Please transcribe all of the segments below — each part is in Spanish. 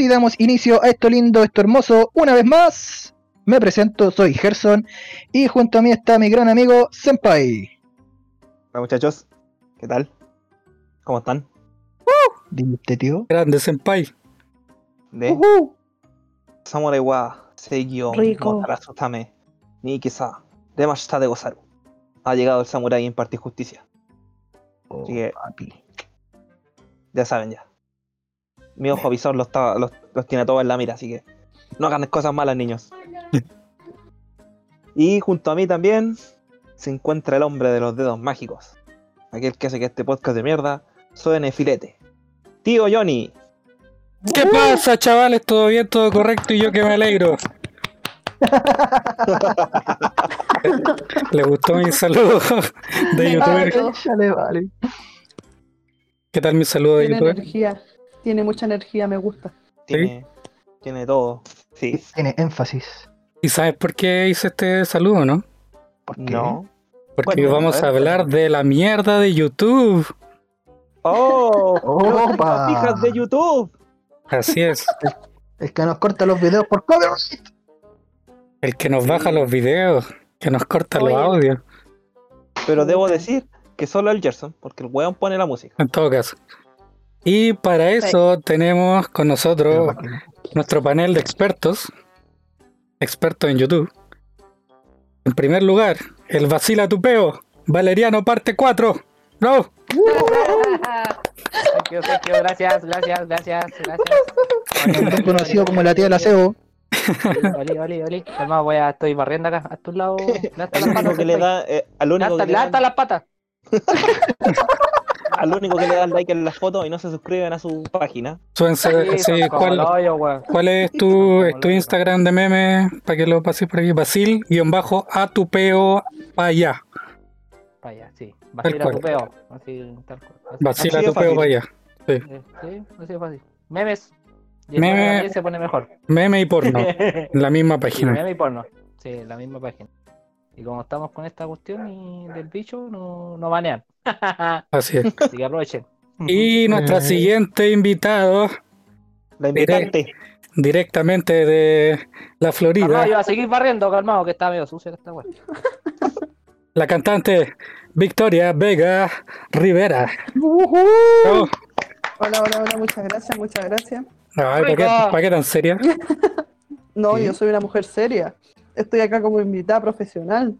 así damos inicio a esto lindo, esto hermoso. Una vez más, me presento, soy Gerson y junto a mí está mi gran amigo Senpai. Hola muchachos, ¿qué tal? ¿Cómo están? Dime usted, tío. Grande senpai. De Ujú. Samurai wa Seigyo Rico. Motarasutame ni Kisa de Mashita de Gozaru. Ha llegado el samurái en parte justicia. Oh, Así que- papi. Ya saben ya. Mi ojo visor los, está- los, los tiene todos en la mira, así que no hagan cosas malas, niños. y junto a mí también se encuentra el hombre de los dedos mágicos. Aquel que hace que este podcast de mierda suene filete. Tío Johnny. ¿Qué pasa, chavales? ¿Todo bien? ¿Todo correcto? Y yo que me alegro. ¿Le gustó mi saludo de youtuber? vale. ¿Qué tal mi saludo de Tiene youtuber? energía. Tiene mucha energía, me gusta. Tiene, tiene todo. Sí. Tiene énfasis. ¿Y sabes por qué hice este saludo, no? ¿Por qué? No. Porque Bueno, vamos a a ver, hablar de la mierda de YouTube. ¡Oh! Opa. ¡Las fijas de YouTube! Así es. El que nos corta los videos por copyright. El que nos baja los videos, que nos corta los Oye. audios, Pero debo decir que solo el Gerson, porque el weón pone la música. en todo caso. Y para eso tenemos con nosotros nuestro panel de expertos, expertos en YouTube. En primer lugar, el Vacila Tupeo, Valeriano parte 4. ¡No! Thank you, thank you, gracias, gracias, gracias, gracias. Conocido como la tía del aseo. Oli, oli, oli. Hermano, voy a, estoy barriendo acá, a tu lado. Levanta Al las patas, eh, levanta las patas. al único que le da like en la foto y no se suscriben a su página. Súbense- sí, ¿cuál, es tu, es tu Instagram de meme? Para que lo pases por aquí. Basil, guion bajo, a tupeo para allá. Pa' allá, sí. Vacila cual. tu peo. Así, tal cual. Así. Vacila Así de tupeo fácil. para allá. Eh, Sí, así de fácil. Memes. Y Meme- se pone mejor. Meme y porno. En la misma Sí, página. meme y porno. Sí, la misma página. Y como estamos con esta cuestión y del bicho, no, no banean. Así es. Así que aprovechen. Y nuestra Eh. siguiente invitado, La invitante. directamente de la Florida, yo voy a seguir barriendo, calmado, que está medio sucio esta weón. la cantante Victoria Vega Rivera. Oh, Hola, hola, hola, muchas gracias, muchas gracias. ay, ¿para, qué, para qué tan seria? No, ¿Sí? yo soy una mujer seria. Estoy acá como invitada profesional.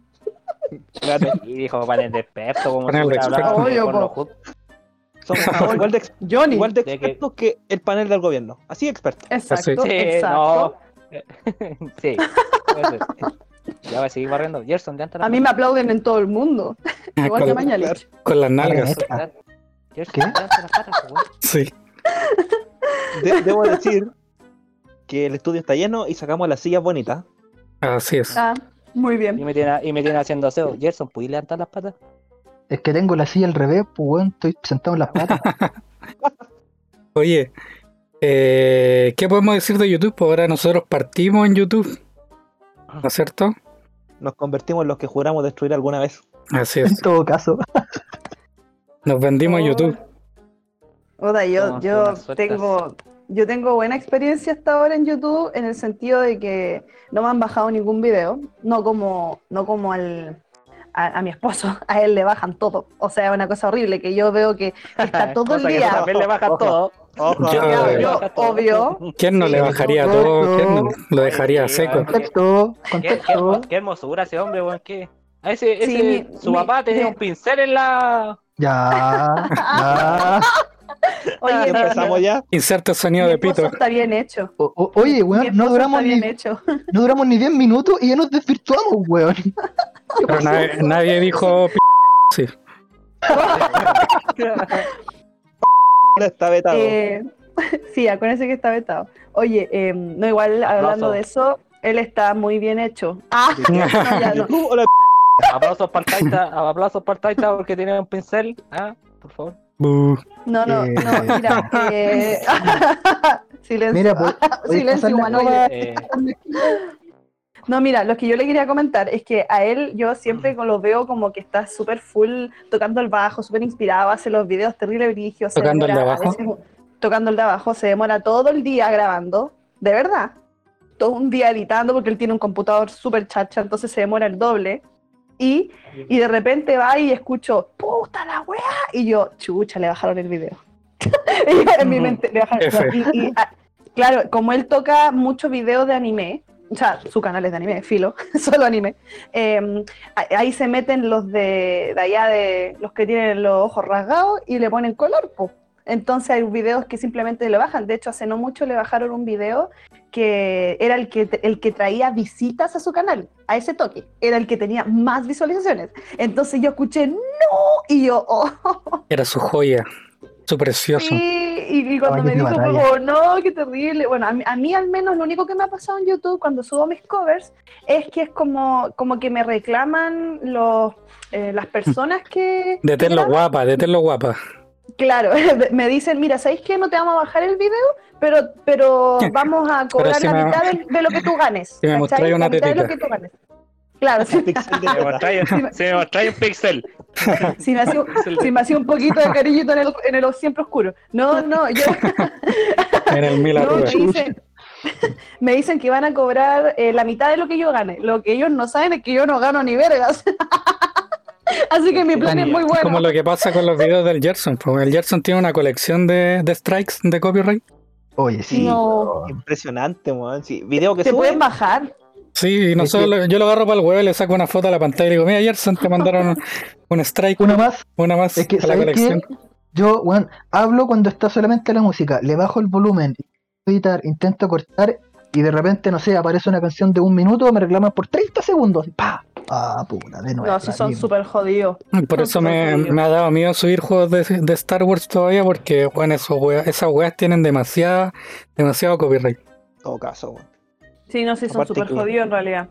Y dijo panel de experto, como Panel si po. juntos. Somos igual de, Johnny. igual de De que- expertos que el panel del gobierno. Así expertos. Exacto, Sí, exacto. no. sí. Ya voy a seguir barriendo. Gerson, la A mí me aplauden en todo el mundo. Igual que con, Mañalich. con las nalgas. ¿Qué? Sí. De- debo decir que el estudio está lleno y sacamos las sillas bonitas. Así es. Ah, muy Y bien. me tiene, y me tiene haciendo aseo. Gerson, ¿puedes levantar las patas? Es que tengo la silla al revés, pues weón, estoy sentado en las patas. Oye, eh, ¿qué podemos decir de YouTube? Pues ahora nosotros partimos en YouTube, ¿no es cierto? Nos convertimos en los que juramos destruir alguna vez. Así en es. todo caso. Nos vendimos en YouTube. Oda, yo, yo tengo, yo tengo buena experiencia hasta ahora en YouTube en el sentido de que no me han bajado ningún video, no como, no como al, a, a mi esposo, a él le bajan todo. O sea, es una cosa horrible que yo veo que está todo el día. también le bajan todo. Ojo, Yo- Ya, yo, obvio. ¿Quién no Sí, le bajaría no, todo? ¿Quién no lo dejaría Sí, seco? vale. Contexto, Qué, qué contexto. hermo- qué hermosura ese hombre, weón. ¿qué? A ese, Sí, ese- mi- su mi- papá tenía mi- un pincel en la. Ya, ya. Oye, empezamos ya. Inserta sonido de pito. está bien hecho. O- o- oye, weón, no duramos, ni, hecho. no duramos ni 10 minutos y ya nos desvirtuamos, weón. Pero nadie, nadie dijo p- sí. Está vetado. Eh, sí, acuérdense que está vetado. Oye, eh, no, igual hablando de eso, él está muy bien hecho. Ah, no, ya no. Aplausos para el Taita, aplausos para el Taita porque tiene un pincel. Ah, por favor. No, no, Eh. no, mira. eh, silencio. Mira, pues, Silencio humanoide. Eh, No, mira, lo que yo le quería comentar es que a él yo siempre lo veo como que está súper full tocando el bajo, súper inspirado, hace los videos terrible brillos. ¿Tocando el de abajo? tocando el de abajo, se demora todo el día grabando, de verdad, todo un día editando porque él tiene un computador súper chacha, entonces se demora el doble. Y, y de repente va y escucho, puta la weá, y yo, chucha, le bajaron el video. En mi mente, le bajaron y- y, ah, claro, como él toca muchos videos de anime, o sea, su canal es de anime, filo, solo anime, eh, a- ahí se meten los de, de allá de los que tienen los ojos rasgados y le ponen color, po. Entonces hay videos que simplemente le bajan. De hecho, hace no mucho le bajaron un video que era el que, el que traía visitas a su canal, a ese toque. Era el que tenía más visualizaciones. Entonces yo escuché, no, y yo, oh, Era su joya, su precioso. Sí, y, y cuando me dijo, como, no, qué terrible. Bueno, a mí, a mí al menos lo único que me ha pasado en YouTube cuando subo mis covers es que es como, como que me reclaman los, eh, las personas que... Deténlo guapa, deténlo guapa. Claro, me dicen, mira, ¿sabéis qué? No te vamos a bajar el video, pero, pero vamos a cobrar si la me- mitad de, de lo que tú ganes. si me mostráis una la mitad de lo tetita. que tú ganes. Claro, si, de me mostráis un pixel. si me hacía, Pixel de- si me hacía un poquito de cariñito en el, en el siempre oscuro. No, no, yo... En el mil No, me dicen que van a cobrar eh, la mitad de lo que yo gane. Lo que ellos no saben es que yo no gano ni vergas. Así que mi plan es muy bueno. Como lo que pasa con los videos del Gerson. El Gerson tiene una colección de, de strikes de copyright. Oye, sí. No. Impresionante, weón. Sí, video que Se sube. pueden bajar. Sí, y nosotros lo- yo lo agarro para el huevo y le saco una foto a la pantalla y le digo, mira Gerson, te mandaron un, strike, Uno más. una más Es que, a la ¿sabes colección. qué? Yo, weón, hablo cuando está solamente la música, le bajo el volumen, editar, intento cortar y de repente, no sé, aparece una canción de un minuto, me reclaman por 30 segundos. ¡Pa! Ah, puta, de nuevo. No, si son súper jodidos. Por eso me, me ha dado miedo subir juegos de, de Star Wars todavía porque, bueno, esos esas weas tienen demasiada, demasiado copyright. En todo caso, weón. Sí, no, sí, son súper jodidos en realidad.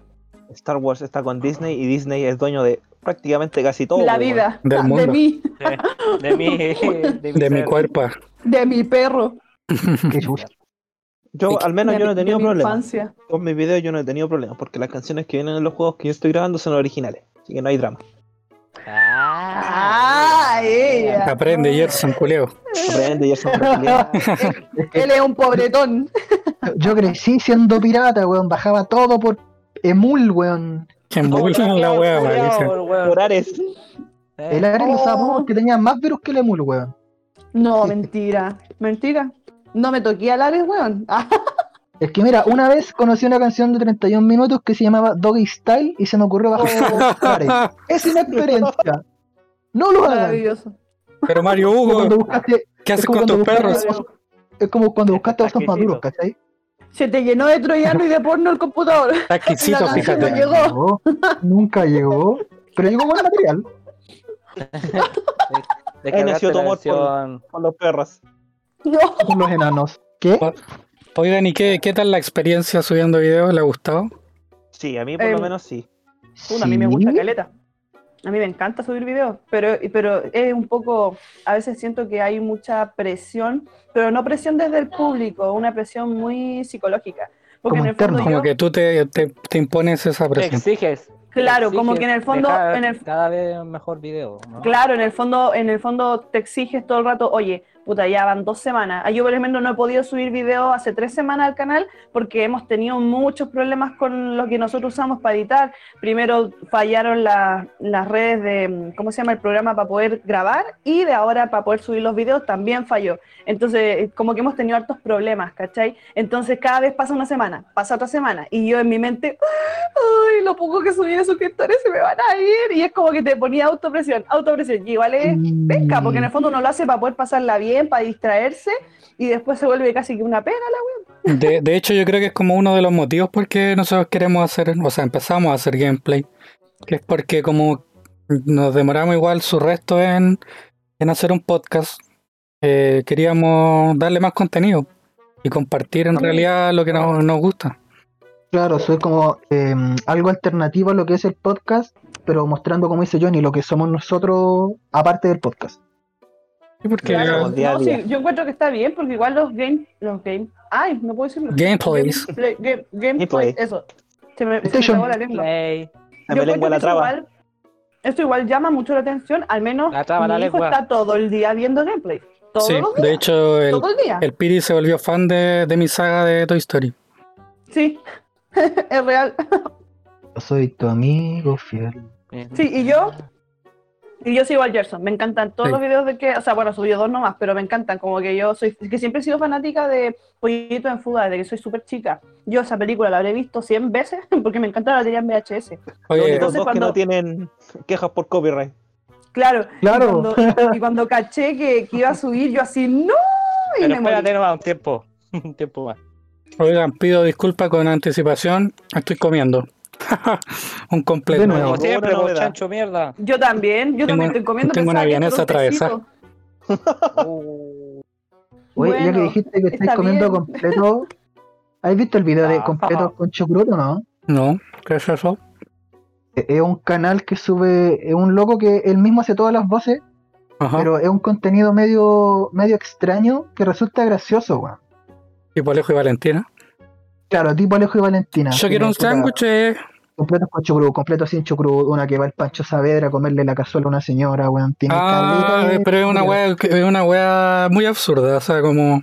Star Wars está con Disney y Disney es dueño de prácticamente casi todo. la vida Del de mundo. mí, De, de mi, de mi, De mi cuerpo. de mi perro, Qué chucha. Yo, al menos, yo no he tenido mi problemas. infancia. Con mis videos yo no he tenido problemas porque las canciones que vienen en los juegos que yo estoy grabando son originales. Así que no hay drama. Ah, ella. Aprende, Gerson, culeo. Aprende es tranquilidad. Él es un pobretón. Yo crecí siendo pirata, weón, bajaba todo por emul, weón. Que embulan la wea, maldición. Por Ares. El Ares lo usaba Oh. porque tenía más virus que el emul, weón. No, mentira. Mentira. No me toqué al Ares, weón. Es que mira, una vez conocí una canción de 31 minutos que se llamaba Doggy Style y se me ocurrió bajar. Es inexperiencia. No lo hagan. maravilloso. Pero Mario Hugo, buscaste, ¿qué haces con tus buscaste perros? es como cuando buscaste osos maduros. ¿cachai? Se te llenó de troyano y de porno el computador. Está exquisito, fíjate. no llegó. Nunca llegó. Pero llegó buen material. Ahí nació tu amor por-. Con los perros. No. Con los enanos. ¿Qué? Oigan, ¿y qué, qué tal la experiencia subiendo videos? ¿Le ha gustado? Sí, a mí por lo Em, menos sí. A mí me gusta caleta. A mí me encanta subir videos, pero, pero es un poco, a veces siento que hay mucha presión, pero no presión desde el público, una presión muy psicológica. Porque Como en el fondo interno. Como que tú te, te, te impones esa Te presión. exiges. te Claro, como exiges que en el fondo- dejar en el- Cada vez mejor video, ¿no? claro, en el fondo, en el fondo te exiges todo el rato, oye, puta, ya van dos semanas. Ah, Yo, por ejemplo, no he podido subir video hace tres semanas al canal porque hemos tenido muchos problemas con lo que nosotros usamos para editar. Primero fallaron la- las redes de, mm, ¿cómo se llama? El programa para poder grabar y de ahora para poder subir los videos también falló. Entonces, eh, como que hemos tenido hartos problemas, ¿cachai? Entonces, cada vez pasa una semana, pasa otra semana y yo en mi mente, ay, lo poco que subí de suscriptores se me van a ir. Y es como que te ponía autopresión, autopresión. Y igual es pesca, porque en el fondo uno lo hace para poder pasarla bien, para distraerse, y después se vuelve casi que una pena la wea. De, de hecho, yo creo que es como uno de los motivos por qué nosotros queremos hacer, o sea, empezamos a hacer gameplay. Que es porque como nos demoramos igual su resto en, en hacer un podcast, eh, queríamos darle más contenido y compartir en realidad lo que nos, nos gusta. Claro, soy como eh, algo alternativo a lo que es el podcast, pero mostrando, como dice Johnny, lo que somos nosotros aparte del podcast. Sí, porque Claro. día No, día. sí, yo encuentro que está bien, porque igual los game, los game, ay, no puedo decirlo. Gameplays. Gameplay, game- gameplay, eso. Se me, se me la lengua. Play. La Yo me lengua la traba. igual- Esto igual llama mucho la atención, al menos La traba la mi hijo lengua. está todo el día viendo gameplay. Todos Sí, los de días, hecho, el, todo el día. el Piri se volvió fan de, de mi saga de Toy Story. Sí, es real. Yo soy tu amigo fiel. Sí, ¿y yo? Y yo sigo al Gerson, me encantan todos Sí. los videos de que, o sea, bueno, subió dos nomás, pero me encantan, como que yo soy, que siempre he sido fanática de Pollito en Fuga desde que soy súper chica. Yo esa película la habré visto 100 veces porque me encanta la teoría en VHS. Los Oye, entonces dos que cuando- no tienen quejas por copyright. Claro, Claro. Y, cuando, y cuando caché que, que iba a subir, yo así, ¡no! Y Pero me espérate nomás un tiempo. Un tiempo más. oigan, pido disculpas con anticipación. Estoy comiendo. Un completo. De nuevo. Como siempre, novedad. chancho mierda. Yo también, yo Tengo- también estoy comiendo. tengo una vienesa atravesada. Uh, Oye, ya que Bueno, dijiste que estáis está comiendo bien. completo, ¿has visto el video de Ah. completos con chucrut o no? No, ¿qué es eso? Eh, Es un canal que sube, es un loco que él mismo hace todas las voces, Ajá. pero es un contenido medio, medio extraño que resulta gracioso, weón. Tipo Alejo y Valentina. Claro, tipo Alejo y Valentina. Yo quiero un sándwich. Completos con chucrut, completos sin chucrut, una que va el Pancho Saavedra a comerle la cazuela a una señora, weón. Tiene Ah, caleta pero es una wea, es una wea muy absurda. O sea, como.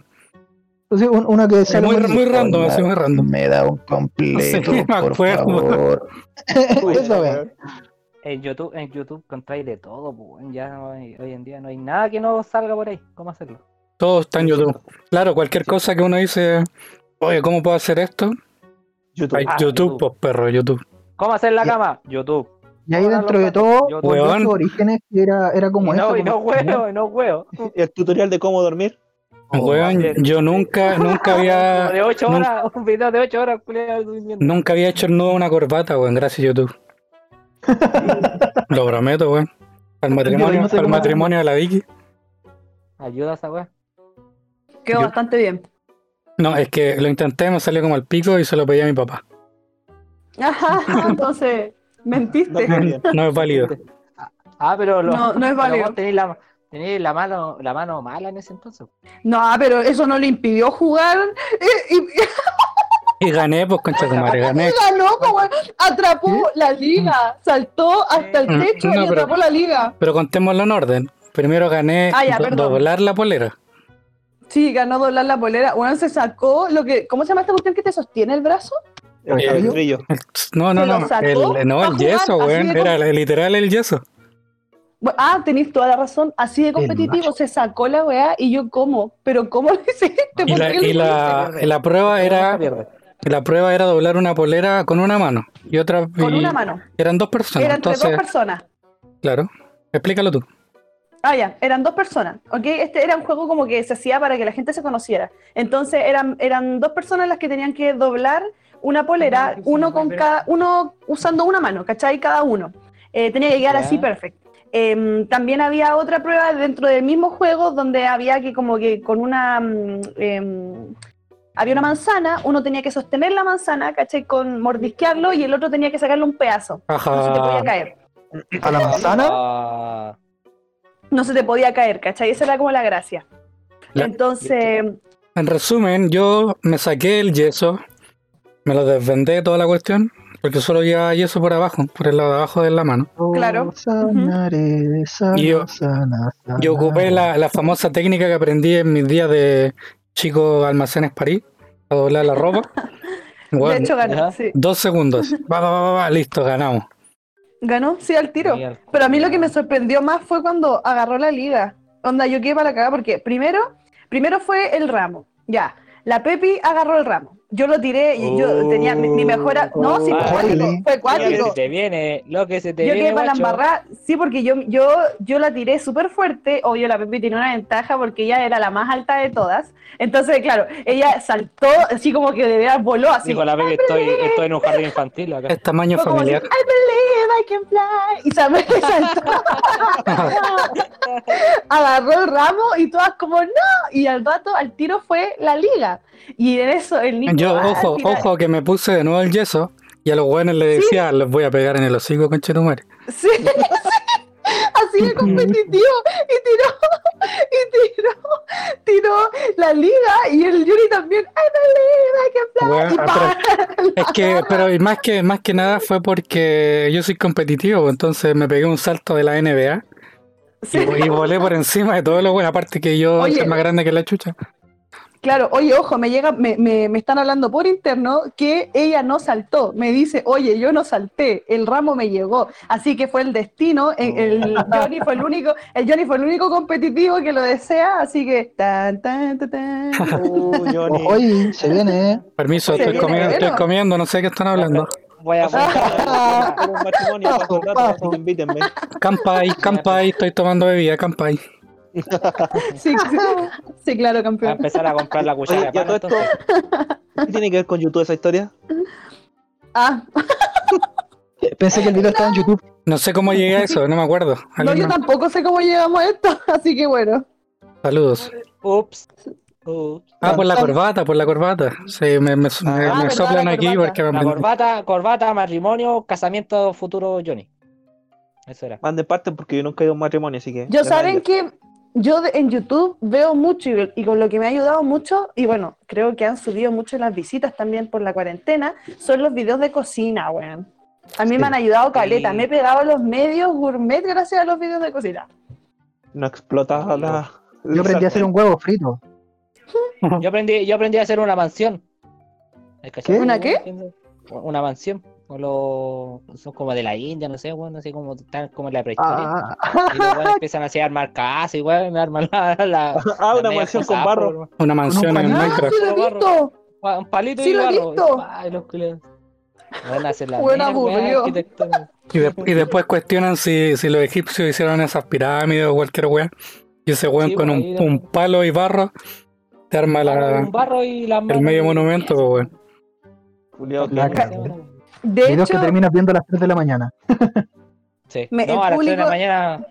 Entonces, una que sale muy- muy- random, así, muy random. Me da un completo, Sí, me por favor. Esa weón. en YouTube, en YouTube encontráis de todo, pues, ya no hay- hoy en día no hay nada que no salga por ahí. ¿Cómo hacerlo? Todo está en YouTube. Claro, cualquier cosa que uno dice, oye, ¿cómo puedo hacer esto? YouTube. Hay Ah, YouTube, YouTube. pues perro, YouTube. ¿Cómo hacer la cama? YouTube. Y ahí dentro de los todo, Weón. sus orígenes era, era como y no, eso. y no huevo, y no huevo. El tutorial de cómo dormir. Weón, de- yo nunca, nunca había, de 8 nunca- horas, un video de 8 horas, nunca había hecho el nudo una corbata, weón, gracias a YouTube. Lo prometo, weón. Al matrimonio, al matrimonio de la Vicky. Ayuda a esa weá. Quedó Yo- bastante bien. No, es que lo intenté, me salió como al pico y se lo pedí a mi papá. Ajá, entonces, No, mentiste. No es válido. Ah, pero lo, No, no es válido. vos tenéis la, tenéis la mano, la mano mala en ese entonces. No, pero eso no le impidió jugar y, y- Y gané, pues concha de madre, gané. y ganó, como atrapó la liga, saltó hasta el Mm, techo no, y pero- atrapó la liga. Pero contémoslo en orden. Primero gané Ah, ya, do- perdón. doblar la polera. Sí, ganó doblar la polera. Bueno, se sacó lo que, ¿cómo se llama esta cuestión que te sostiene el brazo? El Eh, El brillo. No, no, ¿Se lo no. El, no, el yeso, de Era literal el yeso. Ah, tenéis toda la razón. Así de competitivo se sacó la weá y yo como. Pero ¿cómo lo hiciste? Y ¿Por la, y la, pierde. y la prueba era la prueba era doblar una polera con una mano y otra? Con y una mano. eran dos personas. Era entre entonces, dos personas. claro. Explícalo tú. Ah, ya, eran dos personas, ¿ok? Este era un juego como que se hacía para que la gente se conociera. Entonces eran, eran dos personas las que tenían que doblar una polera, uno con cada, uno usando una mano, ¿cachai? Cada uno. Eh, tenía que quedar así perfecto. Em, también había otra prueba dentro del mismo juego donde había que como que con una... mm, em, había una manzana, uno tenía que sostener la manzana, ¿cachai? Con mordisquearlo y el otro tenía que sacarle un pedazo. No se te podía Ajá. caer. A la manzana. Ah, No se te podía caer, ¿cachai? Esa era como la gracia. La- Entonces... En resumen, yo me saqué el yeso, me lo desvendé toda la cuestión, porque solo llevaba yeso por abajo, por el lado de abajo de la mano. Claro. Sanaré, sana, Y yo- sana, sana. Yo ocupé la, la famosa técnica que aprendí en mis días de chico almacenes París, a doblar la ropa. De hecho, ganó, sí. dos segundos. Va, va, va, va, listo, ganamos. Ganó, sí, al tiro. Pero a mí lo que me sorprendió más fue cuando agarró la liga. Onda, yo quedé para la cagada porque primero, primero fue el ramo. Ya, la Pepi agarró el ramo. Yo lo tiré y yo tenía mi, mi mejor... a- No, sí, fue Oh, cuático, fue Lo que cuático. se te viene, lo que se te Yo viene. quedé para la embarrada, sí, porque yo, yo, yo la tiré súper fuerte. Obvio, la Pepi tiene una ventaja porque ella era la más alta de todas. Entonces, claro, ella saltó así como que de verdad voló así. Dijo la baby, estoy, estoy en un jardín infantil acá. Es tamaño Fue como así, I familiar. believe I can fly. Y saltó. Agarró el ramo y todas como no. Y al rato, al tiro fue la liga. Y en eso el niño. Yo, ojo, ojo, que me puse de nuevo el yeso y a los buenos les decía, les voy a pegar en el hocico con Chetumare. Sí, sí, así de competitivo. Y tiró, y tiró, tiró la liga. Y el Yuri también. Believe I can fly. Bueno, Es que, pero y más que, más que nada fue porque yo soy competitivo, entonces me pegué un salto de la NBA Sí. Y, y volé por encima de todo lo bueno, aparte que yo Oye. soy más grande que la chucha. Claro, oye, ojo, me llega, me, me, me están hablando por interno que ella no saltó. Me dice, oye, yo no salté, el ramo me llegó. Así que fue el destino. El, el Johnny fue el único, el Johnny fue el único competitivo que lo desea, así que tan tan tan tan. Uh, Johnny. Hoy se viene, ¿eh? Permiso, Se estoy viene comiendo, estoy comiendo, no sé qué están hablando. Voy a Quiero un matrimonio, paso rato, así que invítenme. Campai, campai, estoy tomando bebida, campai. Sí, sí, sí, claro, a campeón. empezar a comprar la cuchara Oye, de ya pan, todo esto, entonces. ¿qué tiene que ver con YouTube esa historia? Ah, Pensé que el video estaba en YouTube. No sé cómo llegué a eso, no me acuerdo. no, ¿Alguien yo tampoco sé cómo llegamos a esto, así que bueno. Saludos. Ups. Ups. Ah, por la corbata, por la corbata. Sí, me, me, me- Ah, me verdad, soplan la aquí corbata. porque me La corbata, corbata, matrimonio, casamiento futuro Johnny. Eso era. Manden parte porque yo nunca he ido a un matrimonio, así que. Yo saben que yo en YouTube veo mucho y, y con lo que me ha ayudado mucho, y bueno, creo que han subido mucho las visitas también por la cuarentena, son los videos de cocina, weón. A mí Sí. me han ayudado caleta, Sí. me he pegado a los medios gourmet gracias a los videos de cocina. No explota la. Yo aprendí a hacer un huevo frito. Yo aprendí, yo aprendí a hacer una mansión. ¿Una qué? Una mansión. O los- son como de la India, no sé, bueno, así como están como en la prehistoria. Ah, Y los weones empiezan así a armar casas, igual, me arman la, la, Ah, la una mansión con barro. Una mansión en. ¡Ah, Minecraft. sí lo he visto! Un palito Sí y lo he barro. visto. Ay, los. Van a hacer la Buen mera weá aburrido. arquitectónica. Y, de- y después cuestionan si, si los egipcios hicieron esas pirámides o cualquier weá. Y ese weón Sí, con un, pues, ahí- un palo y barro te arma la, Un barro y la el medio monumento, pues, weón. La. De videos que hecho, terminas viendo a las 3 de la mañana. Sí. Me- el no, a las 3 de la público- mañana.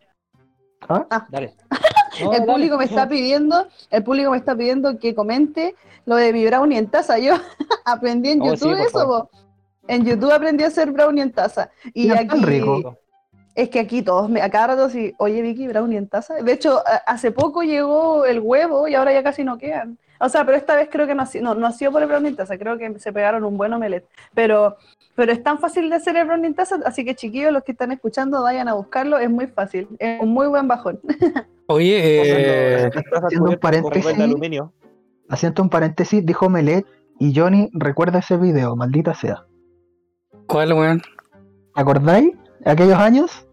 ¿Ah? Ah. Dale. No, el dale. público me está pidiendo, el público me está pidiendo que comente lo de mi brownie en taza. Yo aprendí en Oh, sí, YouTube por eso, po. En YouTube aprendí a hacer brownie en taza. Y Ya, aquí rico. Es que aquí todos, me, a cada rato sí, oye Vicky, brownie en taza. De hecho, hace poco llegó el huevo y ahora ya casi no quedan. O sea, pero esta vez creo que no, ha sido- no, no ha sido por el brownie en taza, creo que se pegaron un buen omelette. Pero, pero es tan fácil de hacer el brownie en taza, así que chiquillos, los que están escuchando, vayan a buscarlo, es muy fácil, es un muy buen bajón. Oye, eh, Estás haciendo un paréntesis. Haciendo un paréntesis, dijo Melet y Johnny recuerda ese video, maldita sea. ¿cuál, weón? ¿Acordáis? ¿Aquellos años?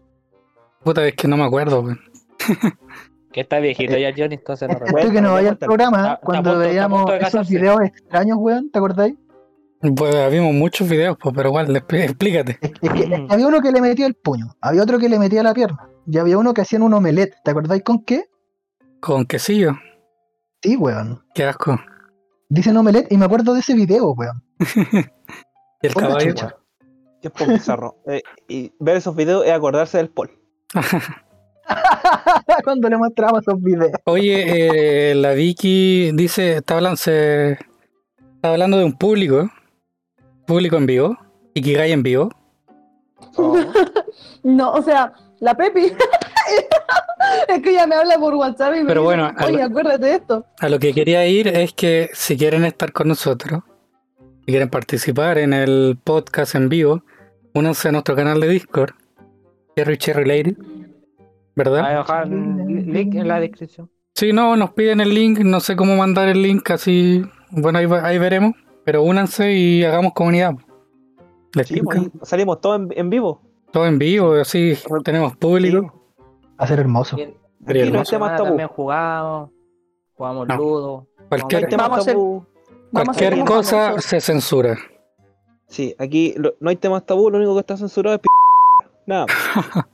Puta, es que no me acuerdo, weón. Que está viejito ya, Johnny, entonces no recuerdo. Esto que no vaya al programa, está cuando está veíamos esos videos extraños, weón, ¿te acordáis? Pues vimos muchos videos, pues, pero igual, expl- explícate. Es, es que había uno que le metía el puño, había otro que le metía la pierna, y había uno que hacían un omelette, ¿te acordáis con qué? Con quesillo. Sí, weón. Qué asco. Dicen omelette y me acuerdo de ese video, weón. Y el Por la caballo. chucha. Es poco bizarro. Eh, y ver esos videos es acordarse del Paul. Cuando le mostraba esos videos. Oye, eh, la Vicky dice, está hablando, se- está hablando de un público, público en vivo, Ikigai en vivo. No, o sea, la Pepi. es que ella me habla por WhatsApp y me Pero dice, bueno, a oye, lo- acuérdate de esto. A lo que quería ir es que si quieren estar con nosotros, si quieren participar en el podcast en vivo, únanse a nuestro canal de Discord, Cherry Cherry Lady, Voy ¿verdad? a dejar un link en la descripción. Si no, nos piden el link, no sé cómo mandar el link, así, bueno, ahí, va- ahí veremos, pero únanse y hagamos comunidad. ¿Les Sí, pues, salimos todos en, en vivo. Todo en vivo, así tenemos público. Va a ser hermoso. Bien, Aquí no hay temas semana tabú. también jugamos, jugamos No. ludo. No Cualquier, temas Vamos a hacer- tabú. Vamos a cualquier hacer cosa se censura. Sí, aquí lo- no hay temas tabú, lo único que está censurado es p... Nada.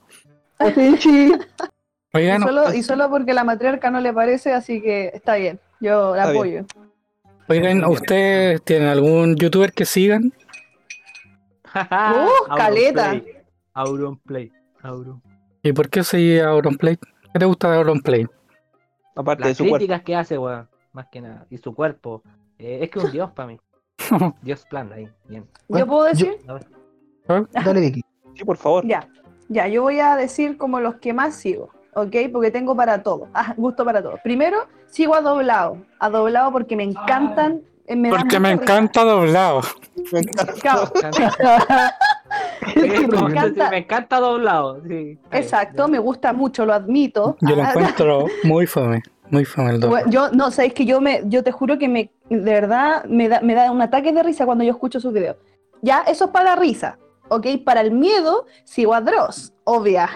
Y Oigan, solo, y solo porque la matriarca no le parece, así que está bien. Yo la Está apoyo. Oigan, ¿ustedes tienen algún youtuber que sigan? ¡Uh, caleta! Auronplay. Auron. ¿Y por qué seguís a Auronplay? ¿Qué te gusta de Auronplay? Aparte de Las su cuerpo. críticas que hace, weón. Más que nada. Y su cuerpo. Eh, es que es un dios para mí. Dios plan ahí. Bien. ¿Yo puedo decir? Dale, Vicky. Sí, por favor. Ya, ya, yo voy a decir como los que más sigo, ¿ok? Porque tengo para todo, ah, gusto para todo. Primero, sigo a Doblado, a Doblado porque me encantan. eh, me Porque me risa. encanta doblado. Me encanta. Me que encanta. sí, me encanta doblado. Sí. Exacto, me gusta mucho, lo admito. Yo lo encuentro muy fome, muy fome el doble. Yo no sabéis que yo me, yo te juro que me, de verdad, me da, me da un ataque de risa cuando yo escucho sus videos. Ya, eso es para la risa, ¿ok? Para el miedo, sigo a Dross, obvia,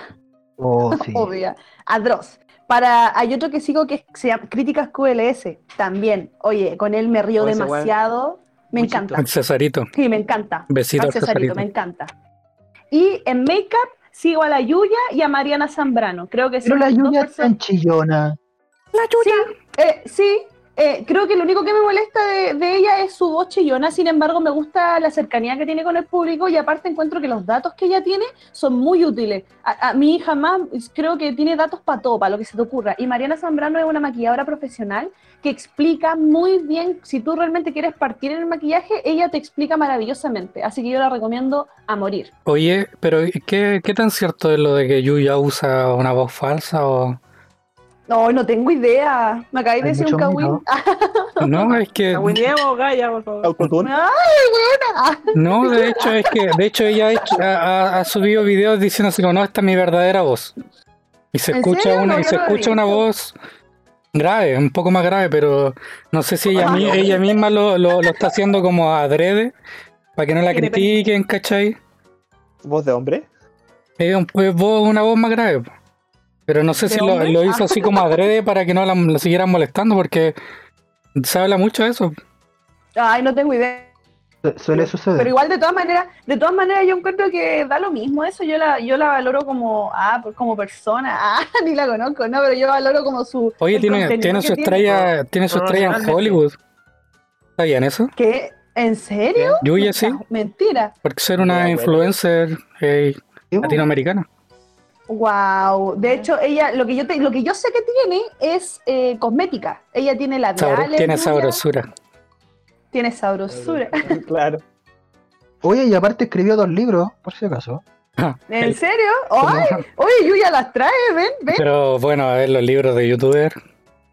Oh, sí. obvia, a Dross. Para, hay otro que sigo que se llama Críticas QLS, también. Oye, con él me río Oh, demasiado, me encanta. El Cesarito, Sí, me encanta. besito Al al Cesarito, Cesarito. me encanta. Y en Makeup sigo a la Yuya y a Mariana Zambrano. Creo que Pero son la lluvia es tan chillona. Sí, eh, sí. Eh, creo que lo único que me molesta de, ella es su voz chillona, sin embargo me gusta la cercanía que tiene con el público y aparte encuentro que los datos que ella tiene son muy útiles. A, a mi hija más creo que tiene datos para todo, para lo que se te ocurra. Y Mariana Zambrano es una maquilladora profesional que explica muy bien, si tú realmente quieres partir en el maquillaje, ella te explica maravillosamente. Así que yo la recomiendo a morir. Oye, pero ¿qué, ¿qué tan cierto es lo de que Yuya usa una voz falsa? No, no tengo idea. Me acabáis de decir un kawin. No, es que... Por favor. No, de hecho, es que... De hecho, ella ha, hecho- ha- ha- ha subido videos diciendo así como, no, esta es mi verdadera voz. Y se ¿En escucha serio? una, No, y se escucha una voz grave, un poco más grave, pero no sé si ella, Ah. ella misma lo, lo, lo está haciendo como adrede, para que no la critiquen, ¿cachai? ¿Voz de hombre? Es un- es voz- una voz más grave. Pero no sé ¿De si lo, hizo así como adrede para que no la, la siguieran molestando, porque se habla mucho de eso. Ay, no tengo idea. Su- Suele suceder. Pero igual de todas maneras, de todas maneras yo encuentro que da lo mismo eso, yo la, yo la valoro como, ah, pues como persona, ah, ni la conozco, no, pero yo valoro como su Oye, tiene, tiene su estrella, tiene su estrella en. Hollywood. ¿Está bien eso? ¿Qué? ¿En serio? Yuya sí, Mentira. porque ser una influencer eh, latinoamericana. Wow. De hecho, ella, lo que yo te, lo que yo sé que tiene es eh, cosmética. Ella tiene Sabro- labiales, tiene sabrosura. tiene sabrosura. Claro. Oye, y aparte escribió dos libros, por si acaso. ¿En serio? Ay, oye, Yuya las trae, ven, ven. Pero bueno, a ver los libros de youtuber.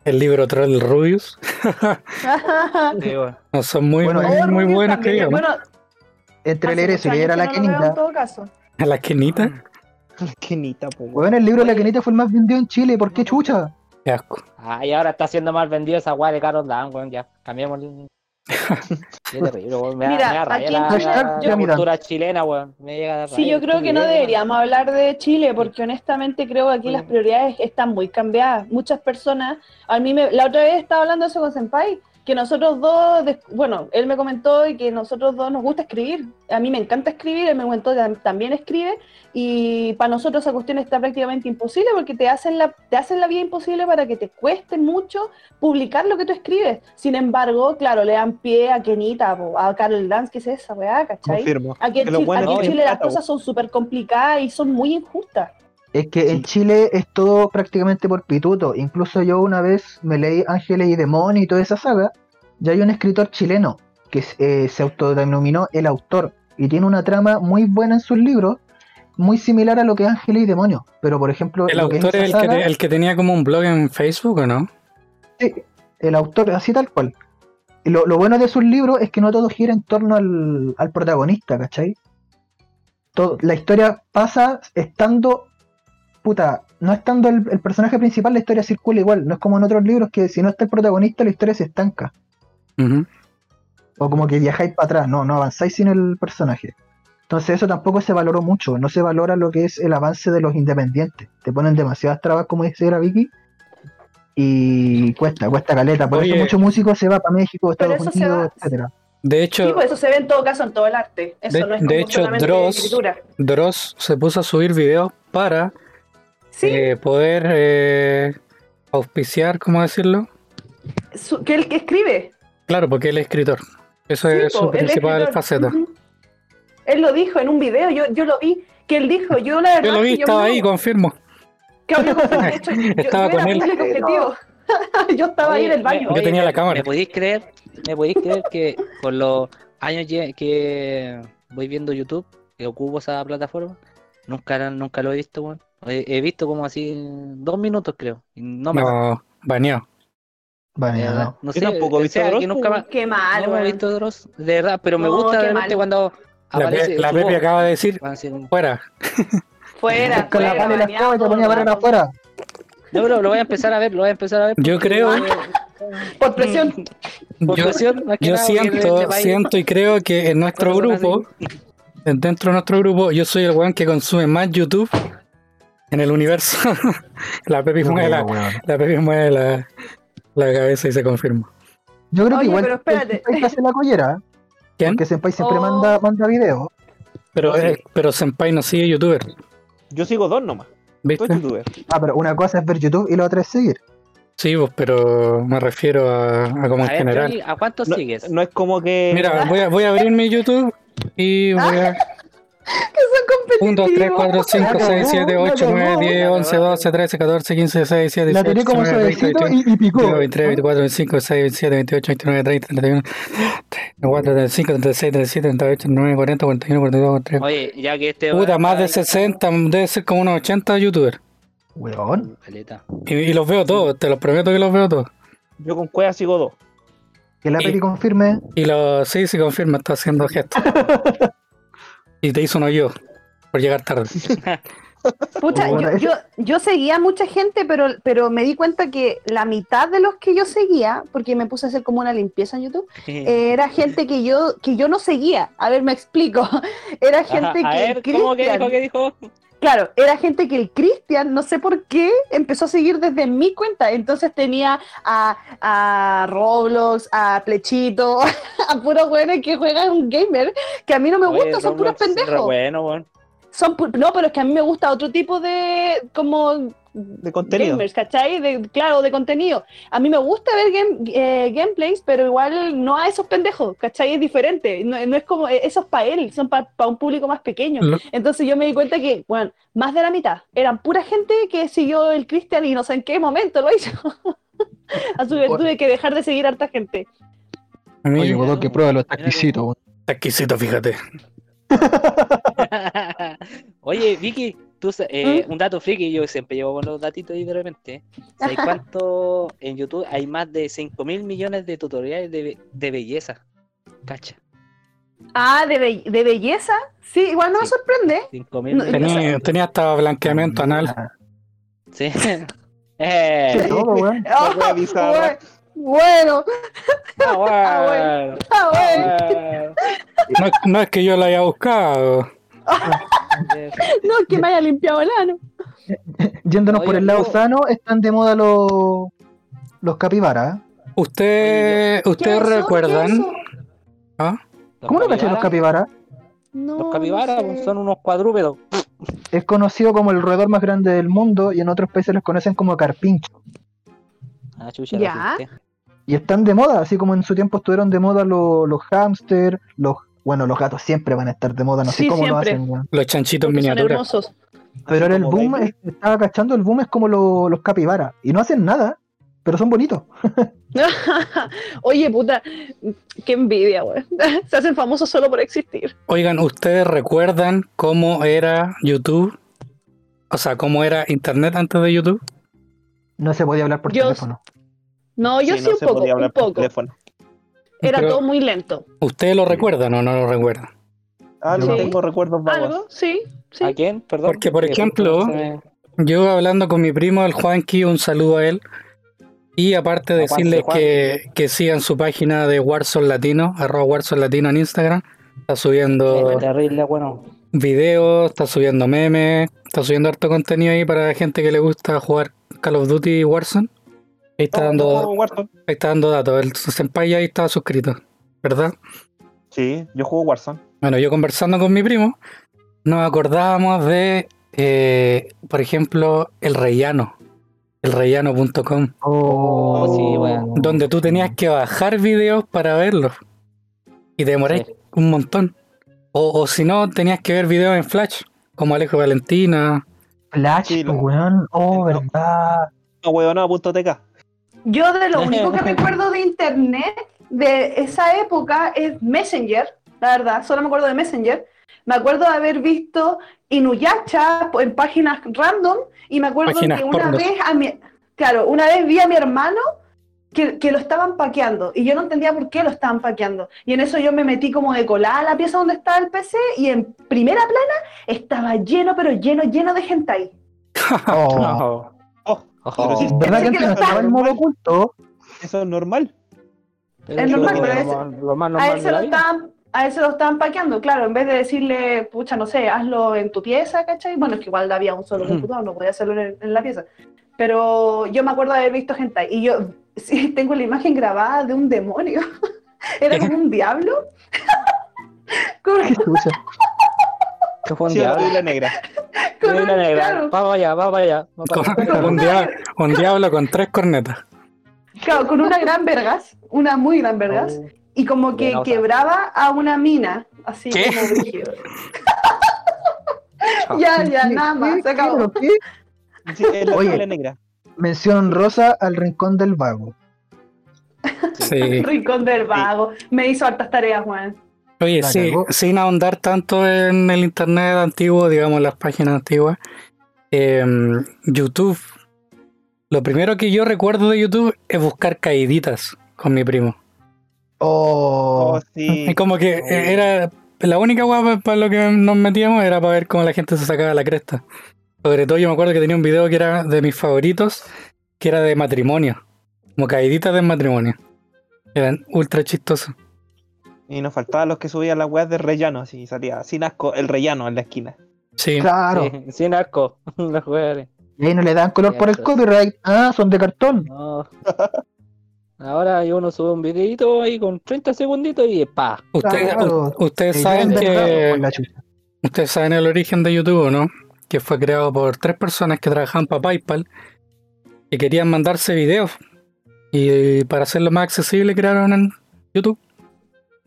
El libro Troll Rubius. Sí, bueno. No son muy, Bueno, muy, buenos que digamos. Bueno, Entre leer eso y leer a la no en Kenita. todo caso. A la esquinita. La weón. Bueno, el libro de la Kenita fue el más vendido en Chile. ¿Por qué chucha? Qué asco. Ah, y ahora está siendo más vendido esa weá de Carol Dan, weón, ya. Cambiemos el... Qué terrible, weón. Me da, Mira, me da la, cultura chilena, weón. Me llega a dar Sí, yo creo que no deberíamos hablar de Chile porque honestamente creo que aquí las prioridades están muy cambiadas. Muchas personas, a mí me, la otra vez estaba hablando eso con Senpai, que nosotros dos, bueno, él me comentó y que nosotros dos nos gusta escribir. A mí me encanta escribir, él me comentó que tam- también escribe y para nosotros esa cuestión está prácticamente imposible porque te hacen la, te hacen la vida imposible para que te cueste mucho publicar lo que tú escribes. Sin embargo, claro, le dan pie a Kenita, a Carol Dance, que es esa weá, ¿cachai? Confirmo. Aquí en, Chile, bueno aquí en Chile las cosas son súper complicadas y son muy injustas. Es que en Chile es todo prácticamente por pituto. Incluso yo una vez me leí Ángeles y Demonios y toda esa saga. Ya hay un escritor chileno que eh, se autodenominó el autor y tiene una trama muy buena en sus libros, muy similar a lo que es Ángeles y Demonios. Pero por ejemplo, El autor es el que, saga- te- el que tenía como un blog en Facebook, ¿o no? Sí, el autor, así tal cual. Y lo, lo bueno de sus libros es que no todo gira en torno al, al protagonista, ¿cachai? Todo, la historia pasa estando, puta, no estando el, el personaje principal, la historia circula igual. No es como en otros libros que si no está el protagonista, la historia se estanca. O como que viajáis para atrás, no, no avanzáis sin el personaje. Entonces eso tampoco se valoró mucho, no se valora lo que es el avance de los independientes. Te ponen demasiadas trabas, como dice la Vicky, y cuesta, cuesta caleta. Por Oye. eso muchos músicos se van para México, Estados eso se Unidos, va- etcétera. De hecho, Sí, pues eso se ve en todo caso en todo el arte. Eso De- no es de como hecho, solamente Dross- escritura. Dross se puso a subir videos para Sí, eh, poder eh, auspiciar, ¿cómo decirlo? su- que el que escribe. Claro, porque él es escritor. Eso Sí, es po, su principal faceta. Él lo dijo en un video, yo, yo lo vi, que él dijo, yo la verdad Yo lo vi, que estaba ahí, confirmo. Estaba con él. yo estaba ahí en el baño. Yo tenía la cámara. ¿Me podéis creer? ¿Me podéis creer que con los años que voy viendo YouTube, que ocupo esa plataforma, nunca, nunca lo he visto, weón? He, he visto como así dos minutos, creo. y no me No, baneado. No. no Yo sé, tampoco he o visto sea, Dross, nunca más- Qué mal, no he visto Dross, de verdad, pero me No, gusta de repente cuando La, aparece la Pepe acaba de decir, No, fuera. Fuera, Con la pala y la baneado escoba y te ponía a el barrer rato. afuera. pero lo voy a empezar a ver, lo voy a empezar a ver. Yo creo- Por presión. Por Yo, presión, más que yo nada, siento, este siento y creo que en nuestro grupo, dentro de nuestro grupo, yo soy el weón que consume más YouTube en el universo. la Pepe No, mueve la, la, Pepe mueve la, la cabeza y se confirma. Yo creo que igual pero espérate. Senpai hace la collera, ¿eh? ¿Quién? porque Senpai siempre Oh. manda, manda videos. Pero, eh, pero Senpai no sigue youtuber, Yo sigo dos nomás. ¿viste? youtubers. Ah, pero una cosa es ver YouTube y la otra es seguir. Sí, pues, pero me refiero a, a como A en ver, general. Johnny, ¿a cuántos No, sigues? no es como que. Mira, voy a, voy a abrir mi YouTube y voy a... Que son 1, 2, 3, competitivos. 4, 5, La 6, 7, cagó, 8, la 9, cagó. 10, 11, 12, 13, 14, 15, 16, 17, La 18, tiré como 19, 20, suavecito 21, y, y picó. 23, 24, 25, 26, 27, 28, 29, 30, 31, 34, 35, 36, 37, 38, 39, 40, 41, 42, 43. Oye, ya que este. Puta, más de está- 60, debe ser como unos 80 youtubers. Weón. Y, y los veo todos, te los prometo que los veo todos. Yo con Cueva sigo dos. Que la Sí. Peti confirme. Y los sí, se confirma, está haciendo gestos. y te hizo uno yo, por llegar tarde. Pucha, yo, yo, yo seguía a mucha gente, pero, pero me di cuenta que la mitad de los que yo seguía, porque me puse a hacer como una limpieza en YouTube, eh, era gente que yo, que yo no seguía. A ver, me explico. Era gente Ajá, a que ver, ¿cómo que dijo? ¿Qué dijo? Claro, era gente que el Cristian, no sé por qué, empezó a seguir desde mi cuenta. Entonces tenía a, a Roblox, a Plechito, a puros güeyes que juegan un gamer, que a mí no me Oye, gusta, son puros re pendejos. Bueno, weón. Son pu- no, pero es que a mí me gusta otro tipo de como De contenido. gamers, ¿cachai? De, claro, de contenido. A mí me gusta ver game- eh, gameplays, pero igual no a esos pendejos, ¿cachai? Es diferente. No, no es como, eh, eso es para él, son para un público más pequeño. Lo- Entonces yo me di cuenta que, bueno, más de la mitad eran pura gente que siguió el Cristian y no sé en qué momento lo hizo. a su vez tuve que dejar de seguir a harta gente. A mí, Oye, Godó, que pruébalo, está exquisito. está exquisito, fíjate. Oye, Vicky, tú, eh, un dato friki, yo siempre llevo con los datitos ahí de repente. ¿Sabes cuánto en YouTube hay más de 5 mil millones de tutoriales de, de belleza? Cacha, Ah, de, be- de belleza, sí, igual no me sorprende. 5 mil No. Tenía, tenía hasta blanqueamiento anal. Sí. Eh, todo, weón. Ah, wea bizarra. bueno, ah, bueno. ah, bueno. Ah, bueno. No, es- no es que yo la haya buscado. No, que me haya limpiado el ano. Yéndonos Oye, por el lado sano, están de moda los, los capibaras. ¿eh? Usted, ¿Qué ¿Ustedes recuerdan? ¿Ah? ¿Cómo no caché los capibaras? No, Los capibaras no pues, sé. son unos cuadrúpedos. Es conocido como el roedor más grande del mundo y en otros países los conocen como carpincho. Ah, chucha, Ya. Y están de moda, así como en su tiempo estuvieron de moda los, los hámster, los... Bueno, los gatos siempre van a estar de moda, no sé cómo siempre. lo hacen. weón. Los chanchitos Porque son miniaturas. hermosos. Pero ahora el boom, es- estaba cachando, el boom es como lo- los capibaras. Y no hacen nada, pero son bonitos. Oye, puta, qué envidia, güey. Se hacen famosos solo por existir. Oigan, ¿ustedes recuerdan cómo era YouTube? O sea, cómo era Internet antes de YouTube. No se podía hablar por Yo- teléfono. No, yo sí, no un poco, un poco. Era Pero- todo muy lento. ¿Ustedes lo recuerdan o no lo recuerdan? Ah, Yo yo Sí. tengo recuerdos vagos. ¿Algo? Sí, sí. ¿A quién? Perdón. Porque, por Que ejemplo, Yo hablando con mi primo, el Juanqui, un saludo a él. Y aparte Juanse, decirles que, que sigan su página de Warzone Latino, arroba Warzone Latino en Instagram. Está subiendo Terrible, bueno. videos, está subiendo memes, está subiendo harto contenido ahí para gente que le gusta jugar Call of Duty y Warzone. Ahí está No, dando, ahí está dando datos. El senpai ahí está suscrito, ¿verdad? Sí, yo juego Warzone. Bueno, yo conversando con mi primo, nos acordábamos de, eh, por ejemplo, el rellano, el rellano.com, Oh, sí, weón. donde tú tenías que bajar videos para verlos y te demoráis Sí. un montón. O, o si no, tenías que ver videos en Flash, como Alejo Valentina. Flash, Sí, lo- weón. Oh, No. verdad. No, weón, no, punto TK. Yo de lo único que recuerdo de internet de esa época es Messenger, la verdad, solo me acuerdo de Messenger. Me acuerdo de haber visto Inuyacha en páginas random y me acuerdo Páginas que una pornos. vez a mi, claro, una vez vi a mi hermano que, que lo estaban paqueando y yo no entendía por qué lo estaban paqueando. Y en eso yo me metí como de colada a la pieza donde estaba el PC y en primera plana estaba lleno, pero lleno, lleno de hentai. Oh, Oh. ¿Verdad que antes no lo estaba en modo oculto? eso es normal. Pero Es eso normal, lo, pero es- más- lo más A él, se lo estaban, a él se lo estaban paqueando, claro, en vez de decirle, pucha, no sé, hazlo en tu pieza, ¿cachai? Bueno, es que igual había un solo computador, no podía hacerlo en, en la pieza. Pero yo me acuerdo de haber visto hentai y yo sí tengo la imagen grabada de un demonio. Era como un diablo. Con- ¿Qué chucha? Que fue un Sí, la diablo. Biblia negra. con un- negra. Vamos allá, vamos allá. un, dia- un diablo con tres cornetas. claro, con una gran vergas, una muy gran vergas, Oh. y como que Venosa. quebraba a una mina, así ¿Qué? como ya, ya, ¿Qué- nada más, se acabó. qué- qué? Sí, es la Oye. Negra. Mención rosa al rincón del vago. Sí. Rincón del vago. Me hizo hartas tareas, Juan. Oye, sí, sin ahondar tanto en el internet antiguo, digamos las páginas antiguas, em, YouTube. Lo primero que yo recuerdo de YouTube es buscar caíditas con mi primo. Oh, Oh, sí. Y como que era la única guapa para lo que nos metíamos era para ver cómo la gente se sacaba la cresta. Sobre todo yo me acuerdo que tenía un video que era de mis favoritos, que era de matrimonio, como caíditas de matrimonio. Eran ultra chistosos. Y nos faltaban los que subían las weas de rellano, así salía sin asco el rellano en la esquina. Sí, claro. Sí, sin asco. Los jugadores. Y ahí no le dan color por el copyright. Ah, son de cartón. No. Ahora uno sube un videito ahí con 30 segunditos y pa. Ustedes, Claro. ustedes saben que ustedes saben el origen de YouTube, ¿no? Que fue creado por tres personas que trabajaban para PayPal y querían mandarse videos. Y para hacerlo más accesible crearon en YouTube.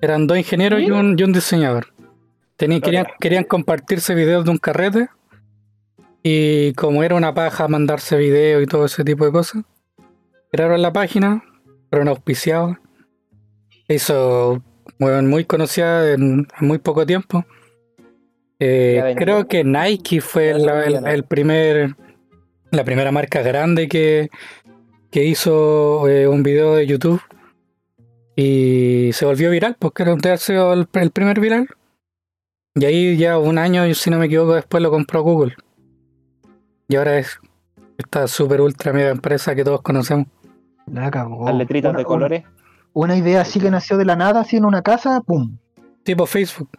Eran dos ingenieros y un, y un diseñador. Tenían, querían, querían compartirse videos de un carrete. Y como era una paja mandarse videos y todo ese tipo de cosas, crearon la página, fueron auspiciados. Hizo bueno, muy conocida en, en muy poco tiempo. Eh, creo que Nike fue la, el, el primer, la primera marca grande que, que hizo eh, un video de YouTube y se volvió viral, porque era de haber sido el, el primer viral. Y ahí ya un año, si no me equivoco, después lo compró Google. Y ahora es esta super ultra mega empresa que todos conocemos. La cagó. Las letritas Una- de colores. Una idea así que nació de la nada, así en una casa, pum. Tipo Facebook.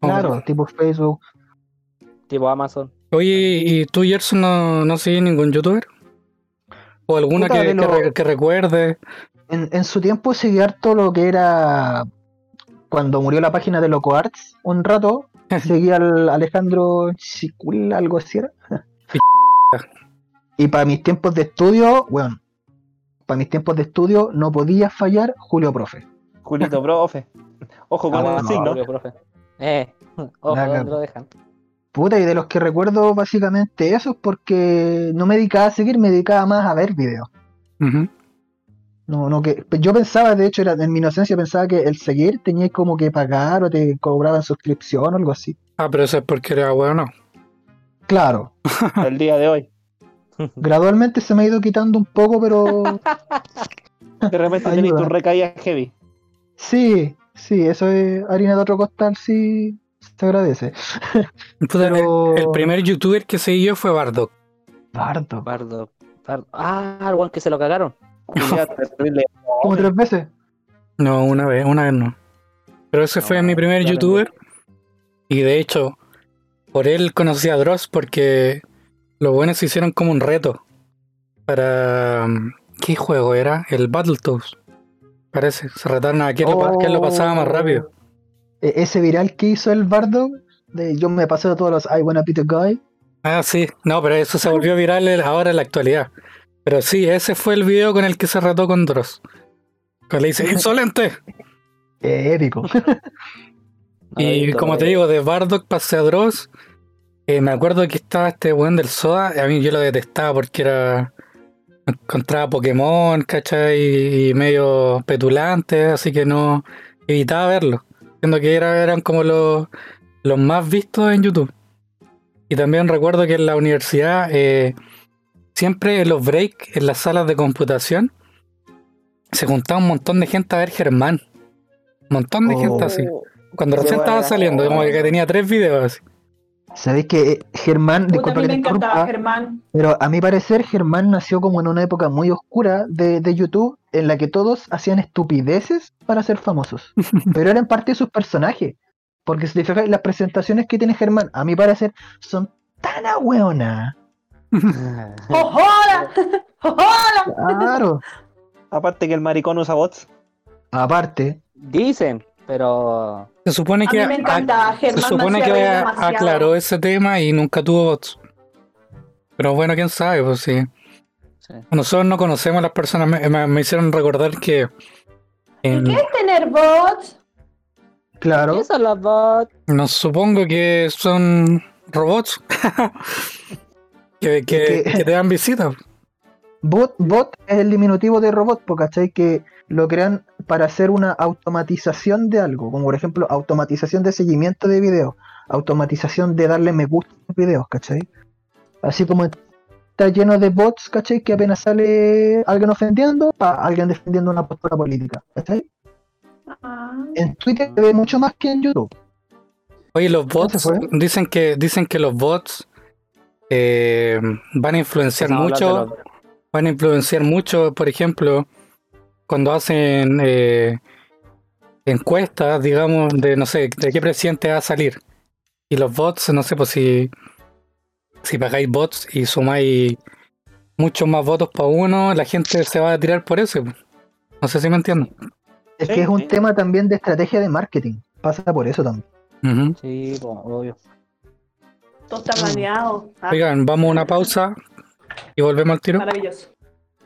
Claro, tipo Facebook. Tipo Amazon. Oye, ¿y tú, Gerson, no, no sigues ningún youtuber? ¿O alguna que, recuerde? En, en su tiempo seguí harto lo que era cuando murió la página de Loco Arts un rato. Seguí al Alejandro Chicul, algo así era. y para mis tiempos de estudio, bueno, para mis tiempos de estudio no podía fallar Julio Profe. Julito, profe. Ojo con Ah, el no, signo. obvio, profe. Eh, ojo, La ¿dónde cago. lo dejan? Puta, y de los que recuerdo básicamente eso es porque no me dedicaba a seguir, me dedicaba más a ver videos. No, no que yo pensaba, de hecho, era en mi inocencia pensaba que el seguir tenía como que pagar o te cobraban suscripción o algo así. Ah, pero eso es porque era bueno. Claro, El día de hoy. gradualmente se me ha ido quitando un poco, pero De repente tenéis Ayuda. tu recaída heavy. sí, sí, eso es harina de otro costal, sí, se agradece. Pero- el, el primer youtuber que seguí yo fue Bardock. Bardo, Bardo. Bardo. Ah, el one que se lo cagaron. Como tres veces. No, una vez, una vez no. Pero ese fue mi primer youtuber. Y de hecho, por él conocí a Dross porque los buenos hicieron como un reto. Para. um, ¿Qué juego era? El Battletoads. Parece. Se retaron a quién, lo, pa- quién lo pasaba más rápido. E- ese viral que hizo el Bardo, de yo me pasé de todos los I wanna be the guy. Ah, sí. No, pero eso se volvió viral ahora en la actualidad. Pero sí, ese fue el video con el que se retó con Dross. Que le dice, ¡insolente! eh, épico. Y como te digo, de Bardock pasé a Dross. eh, me acuerdo que estaba este weón del Soda. A mí yo lo detestaba porque era. Encontraba Pokémon, ¿cachai? Y medio petulante, así que no. Evitaba verlo. Siendo que era, eran como los, los más vistos en YouTube. Y también recuerdo que en la universidad, eh, siempre en los breaks, en las salas de computación, se juntaba un montón de gente a ver Germán. Un montón de Oh. gente así. Cuando recién estaba saliendo, como que tenía tres videos así. Sabéis que eh, Germán, a disculpa mí que te interrumpa, Germán. pero a mi parecer Germán nació como en una época muy oscura de, de YouTube, en la que todos hacían estupideces para ser famosos. pero eran parte de sus personajes. Porque si te fijas, las presentaciones que tiene Germán, a mi parecer, son tan ahueonas. ¡Jojola! ¡Jojola! Claro. Aparte que el maricón usa bots. Aparte, Dicen, pero Se supone A que, mí me encantaba ac- Germán. se supone que aclaró ese tema y nunca tuvo bots. Pero bueno, quién sabe, pues sí. sí. Nosotros no conocemos a las personas. Me, me- me hicieron recordar que en- ¿Qué es tener bots? claro. ¿Qué son los bots? no supongo que son robots que, que- Que- te dan visita. Bot, bot es el diminutivo de robot, porque ¿cachai? Que lo crean para hacer una automatización de algo, como por ejemplo automatización de seguimiento de videos, automatización de darle me gusta a los videos, ¿cachai? Así como está lleno de bots, ¿cachai? Que apenas sale alguien ofendiendo, pa, alguien defendiendo una postura política, ¿cachai? Ah. En Twitter se ve mucho más que en YouTube. Oye, los bots dicen que dicen que los bots eh, van a influenciar a mucho. van a influenciar mucho, por ejemplo, cuando hacen eh, encuestas, digamos, de no sé, de qué presidente va a salir. Y los bots, no sé, pues si, si pagáis bots y sumáis muchos más votos para uno, la gente se va a tirar por eso. pues. No sé si me entienden. Es que es un tema también de estrategia de marketing. Pasa por eso también. Sí, pues, obvio. Todo está planeado. Ah, Oigan, vamos a una pausa y volvemos al tiro. maravilloso.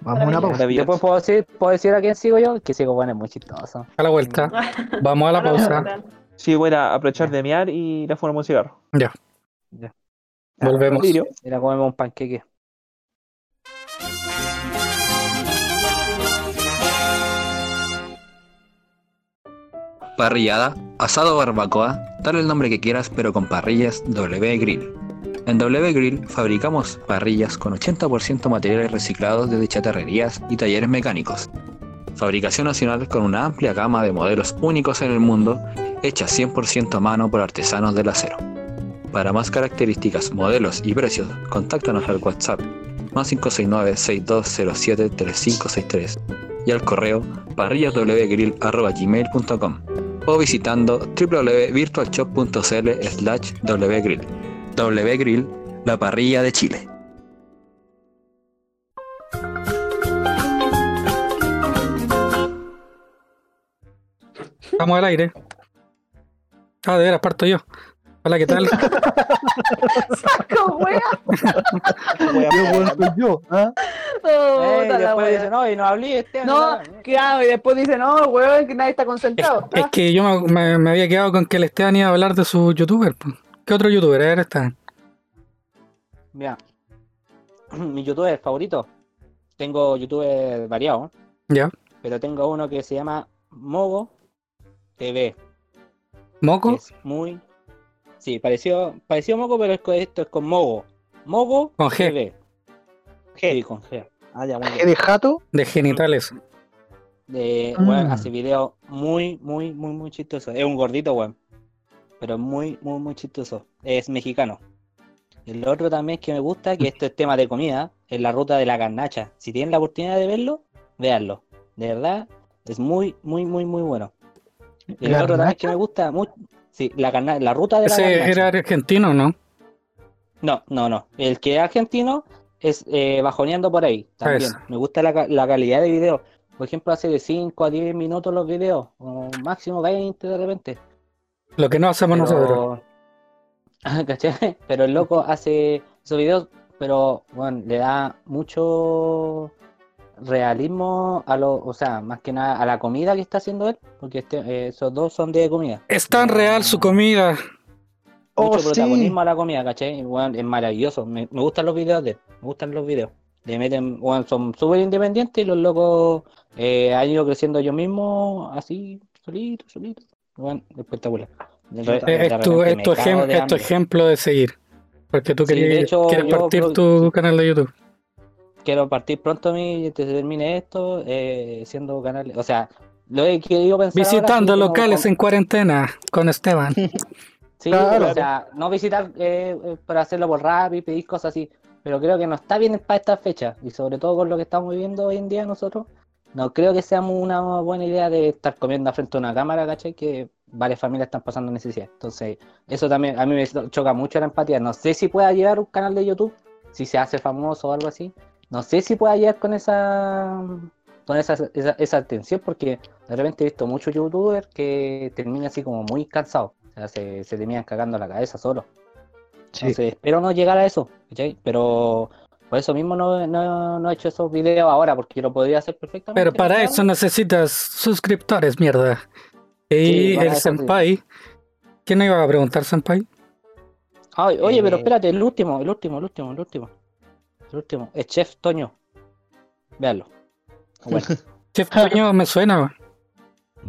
Vamos a una pausa. Después puedo decir, puedo decir a quién sigo yo, que sigo bueno, es muy chistoso. A la vuelta. Vamos a la pausa. Sí, voy a aprovechar de miar y ir a fumar un cigarro. Ya. Ya. Volvemos. Era comerme un panqueque. Parrillada, asado barbacoa, dale el nombre que quieras pero con parrillas W Grill. En W Grill fabricamos parrillas con 80% materiales reciclados desde chatarrerías y talleres mecánicos. Fabricación nacional con una amplia gama de modelos únicos en el mundo, hechas 100% a mano por artesanos del acero. Para más características, modelos y precios, contáctanos al WhatsApp más 569-6207-3563 y al correo parrillaswgrill.gmail.com o visitando www.virtualshop.cl wgrill. Wgrill, la parrilla de Chile. Estamos al aire. Ah, de veras, parto yo. Hola, ¿qué tal? ¡Saco, wea! Yo, weón, soy yo, ¿ah? Eh, Puta la después dice, no, y no hablé este año. No, claro, y después dice, no, weón, que nadie está Es, concentrado. es que yo me, me- me había quedado con que el Esteban iba a hablar de su youtuber. po. ¿Qué otro youtuber era Esteban? Mira, mi youtuber favorito. Tengo youtuber variado, ¿Ya? pero tengo uno que se llama Mogo TV. ¿Moco? es muy. Sí, pareció, pareció Mogo, pero es con- esto es con Mogo. Mogo Con G. TV. G. Sí, con G. Ah, ya, muy ¿Qué bien. de jato? De genitales. De, Mm. weón, hace videos muy, muy, muy, muy chistosos. Es un gordito, weón. Pero muy, muy, muy chistoso. Es mexicano. El otro también que me gusta, que esto es tema de comida, es la ruta de la garnacha. Si tienen la oportunidad de verlo, véanlo. De verdad, es muy, muy, muy, muy bueno. Y el otro también que me gusta mucho, sí, la, la ruta de la Ese garnacha. era argentino, ¿no? No, no, no. El que es argentino es eh, bajoneando por ahí. También. Me gusta la, la calidad de video. Por ejemplo, hace de 5 a 10 minutos los videos, o máximo 20 de repente. Lo que no hacemos nosotros. Pero, ¿Cachai? Pero el loco hace esos videos, pero bueno, le da mucho realismo a lo, o sea, más que nada a la comida que está haciendo él, porque este, eh, esos dos son de comida. Es tan real su comida. Oh, mucho sí. protagonismo a la comida, ¿cachai? Weón, es maravilloso. Me, me gustan los videos de él. Me gustan los videos. Le meten, weón, son súper independientes y los locos eh, han ido creciendo yo mismo, así, solito, solito. Weón, espectacular. Es, es tu, repente es tu me cago ejem- de es tu hambre. ejemplo de seguir. Porque tú Sí, de querías, hecho, quieres partir tu canal de YouTube. quiero partir pronto mi, que se termine esto, eh, siendo canales, o sea, lo he querido pensar Visitando locales con- en cuarentena con Esteban. Sí, Claro. o sea, no visitar eh, eh, para hacerlo por rap y pedir cosas así, pero creo que no está bien para esta fecha, y sobre todo con lo que estamos viviendo hoy en día nosotros, no creo que sea una buena idea de estar comiendo frente a una cámara, ¿cachai? Que varias familias están pasando necesidad. Entonces, eso también a mí me choca mucho la empatía. No sé si pueda llegar un canal de YouTube, si se hace famoso o algo así. No sé si pueda llegar con esa con esa, esa, esa atención, porque de repente he visto muchos youtubers que terminan así como muy cansados. O sea, se, se terminan cagando la cabeza solo. Sí. Entonces, espero no llegar a eso, ¿cachai? Pero por eso mismo no, no, no he hecho esos videos ahora, porque lo podría hacer perfectamente. Pero para eso necesitas suscriptores, mierda. Y Sí, el sí. Senpai. ¿Quién no iba a preguntar, Senpai? Ay, oye, pero Eh. espérate, el último, el último, el último, el último. El último, es Chef Toño. Véanlo. Bueno, Chef Toño me suena, weón.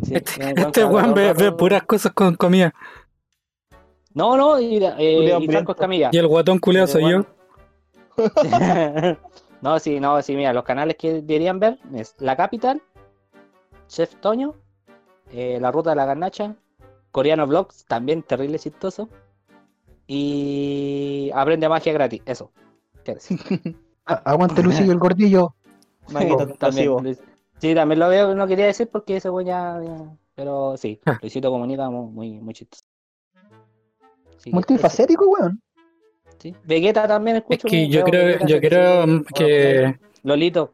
sí, Este, este weón ve, ve puras cosas con comida. No, no, y, eh, y Franco Briento. Escamilla. Y el guatón culiado Ese soy yo. no, sí, no, sí, mira, los canales que deberían ver es La Capital, Chef Toño, eh, La Ruta de la Garnacha, Coreano Vlogs, también terrible chistoso, y Aprende Magia gratis, eso. ¿Qué decir? A- Aguante Lucillo el gordillo. Maguito también, sí, también lo veo, no quería decir porque ese weón ya, ya- Pero sí. Luisito comunica muy, muy, chistoso. Multifacético, weón. Sí. Vegeta también Es escucho. que yo creo, Vegeta yo creo 77, que Lolito.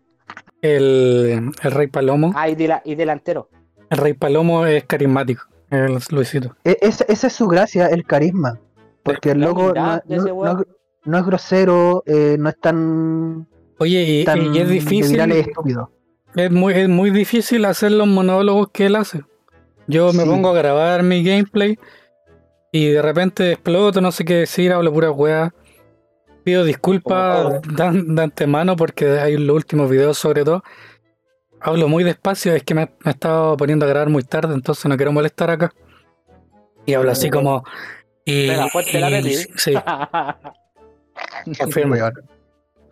el, el Rey Palomo, Ah, y, dela- y delantero. el Rey Palomo es carismático. El Luisito. E- ese- esa es su gracia, el carisma. Porque el La loco no, de es grosero, eh, no es tan, Oye, y, tan y es de difícil, estúpido. es muy, es muy difícil hacer los monólogos que él hace. Yo me Sí. pongo a grabar mi gameplay y de repente exploto, no sé qué decir, hablo pura weá. Pido disculpas de, de antemano porque hay los últimos videos sobre todo. Hablo muy despacio, es que me, me he estado poniendo a grabar muy tarde, entonces no quiero molestar acá. Y hablo así como... Y, Espera, fuerte la y- Betty. sí, confirmo.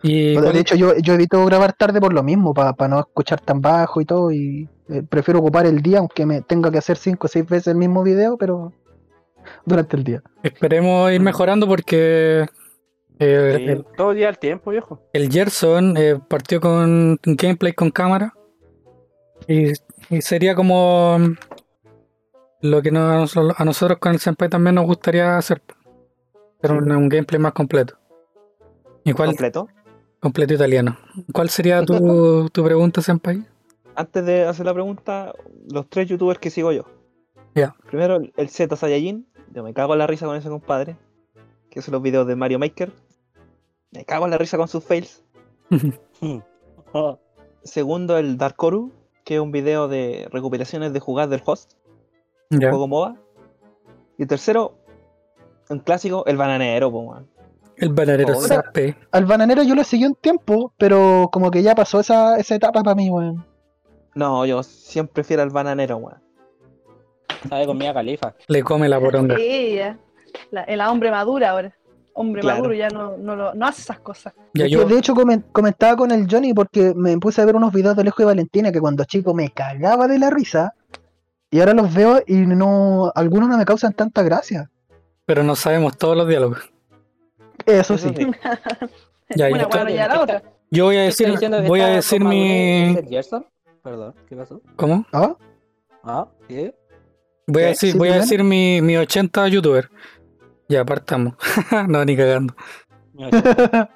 Y Bueno, de hecho, yo, yo evito grabar tarde por lo mismo, para no escuchar tan bajo y todo. Y eh, prefiero ocupar el día, aunque me tenga que hacer cinco o seis veces el mismo video, pero durante el día. esperemos ir mejorando porque eh, Sí, el, Todo día al tiempo, viejo. el Gerson eh, partió con gameplay con cámara y, y sería como lo que nos- a nosotros con el Senpai también nos gustaría hacer. Pero un, un gameplay más completo. ¿Y cuál? completo. Completo italiano. ¿Cuál sería tu, tu pregunta, Senpai? Antes de hacer la pregunta, los tres youtubers que sigo yo. Primero, el- el Z Saiyajin. Yo me cago en la risa con ese compadre. Que hace los videos de Mario Maker. Me cago en la risa con sus fails. Oh, Segundo, el Darkoru. Que es un video de recopilaciones de jugadas del host. ya. Juego MOBA. Y tercero, un clásico, el bananero, po, weón. El bananero. Zape. Al bananero yo lo seguí un tiempo, pero como que ya pasó esa, esa etapa para mí, weón. No, yo siempre prefiero al bananero, weón. Sabe con Mia Califa. Le come la poronga. Sí, ya. La, el hombre madura ahora. Hombre Claro. maduro ya no, no, lo- no hace esas cosas. Ya yo, de hecho comen- comentaba con el Johnny porque me puse a ver unos videos de Alejo y Valentina que cuando chico me cagaba de la risa. Y ahora los veo y no. Algunos no me causan tanta gracia. pero no sabemos todos los diálogos. Eso Eso sí. sí. Ya, Una yo, hueá no lleva a la otra. yo voy a ¿Qué está decir, voy a decir mi. Perdón, ¿qué pasó? ¿Cómo? ¿Ah? Ah, ¿qué? Voy a decir, ¿Sí, voy a decir mi, mi 80 youtuber. Ya partamos. no, ni cagando.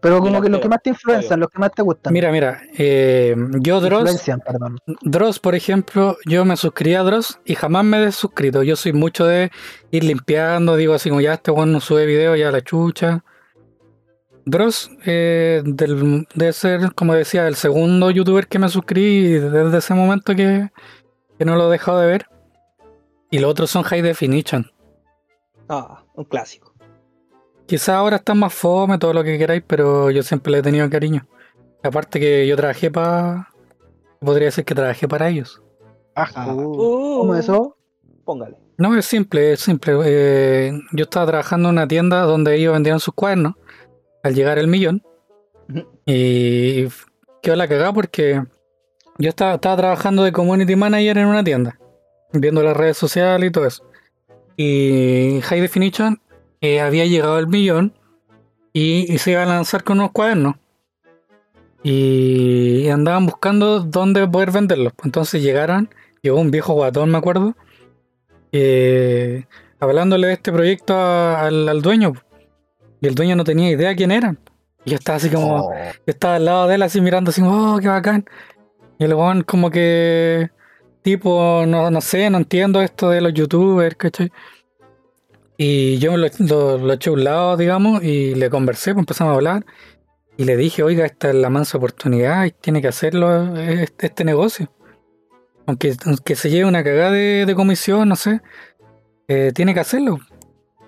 Pero como Mira, que los pero- que más te influencian, los que más te gustan. Mira, mira, eh, yo Dross, Influencian, perdón. Dross, por ejemplo, yo me suscribí a Dross y jamás me he desuscrito. Yo soy mucho de ir limpiando, digo así como ya este weón no sube video, ya la chucha. Dross eh, del- debe ser, como decía, el segundo youtuber que me suscribí y desde ese momento que, que no lo he dejado de ver. Y los otros son High Definition. Ah, un clásico. Quizás ahora están más fome, todo lo que queráis, pero yo siempre le he tenido cariño. Aparte que yo trabajé para... Podría decir que trabajé para ellos. Ajá. Uh, ¿Cómo eso? Póngale. No, es simple, es simple. Eh, yo estaba trabajando en una tienda donde ellos vendían sus cuadernos. Al llegar el millón, Y quedó la cagada porque yo estaba, estaba trabajando de community manager en una tienda, viendo las redes sociales y todo eso. Y High Definition eh, había llegado al millón y, y se iba a lanzar con unos cuadernos. Y andaban buscando dónde poder venderlos. Entonces llegaron, llegó un viejo guatón, me acuerdo, eh, hablándole de este proyecto a- al, al dueño. Y el dueño no tenía idea quién eran. Y yo estaba así como, Oh, yo estaba al lado de él así mirando así, oh, qué bacán. Y el weón como que, tipo, no, no sé, no entiendo esto de los youtubers, ¿cachai? Y yo lo, lo, eché a un lado, digamos, y le conversé, pues empezamos a hablar. Y le dije, oiga, esta es la mansa oportunidad y tiene que hacerlo este, este negocio. Aunque, aunque se lleve una cagada de, de comisión, no sé, eh, tiene que hacerlo.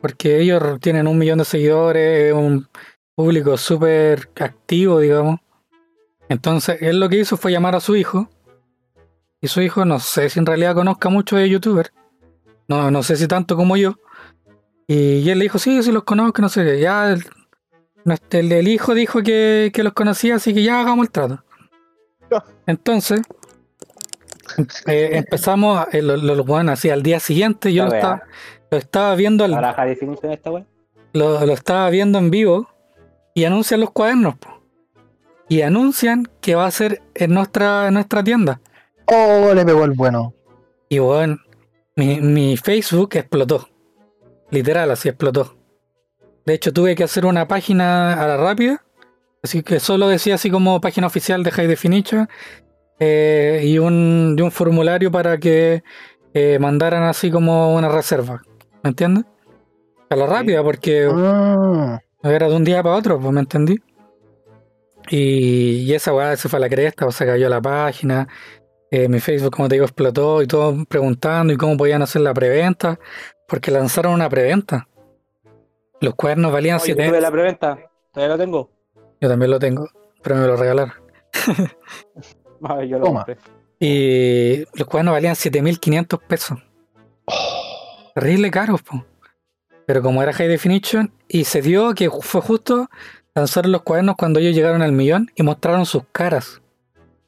Porque ellos tienen un millón de seguidores, un público súper activo, digamos. Entonces, él lo que hizo fue llamar a su hijo. Y su hijo, no sé si en realidad conozca mucho de youtuber. No, no sé si tanto como yo. Y él le dijo, sí, sí los conozco, no sé qué. Ya el, el- el hijo dijo que, que los conocía, así que ya hagamos el trato. Entonces, eh, empezamos, eh, lo, lo, lo- bueno, así al día siguiente, yo lo estaba, lo estaba viendo al, lo, lo estaba viendo en vivo y anuncian los cuadernos. po. Y anuncian que va a ser en nuestra, en nuestra tienda. Oh, le pegó el bueno. Y bueno, mi, mi Facebook explotó. Literal, así explotó. De hecho, tuve que hacer una página a la rápida. Así que solo decía así como página oficial de High Definition. eh, y, un, y un formulario para que eh, mandaran así como una reserva. ¿Me entiendes? A la rápida, porque Ah, era de un día para otro, pues me entendí. Y, y esa weá se fue a la cresta, o se cayó la página. Eh, mi Facebook, como te digo, explotó y todo preguntando y cómo podían hacer la preventa, porque lanzaron una preventa. Los cuernos valían Oye, 7 tuve la preventa. Todavía lo tengo. Yo también lo tengo, pero me lo regalaron. Ah, yo lo Toma. compré. Y los cuernos valían 7500 pesos. Terrible caros, po. Pero como era High Definition, y se dio que fue justo lanzar los cuadernos cuando ellos llegaron al millón y mostraron sus caras.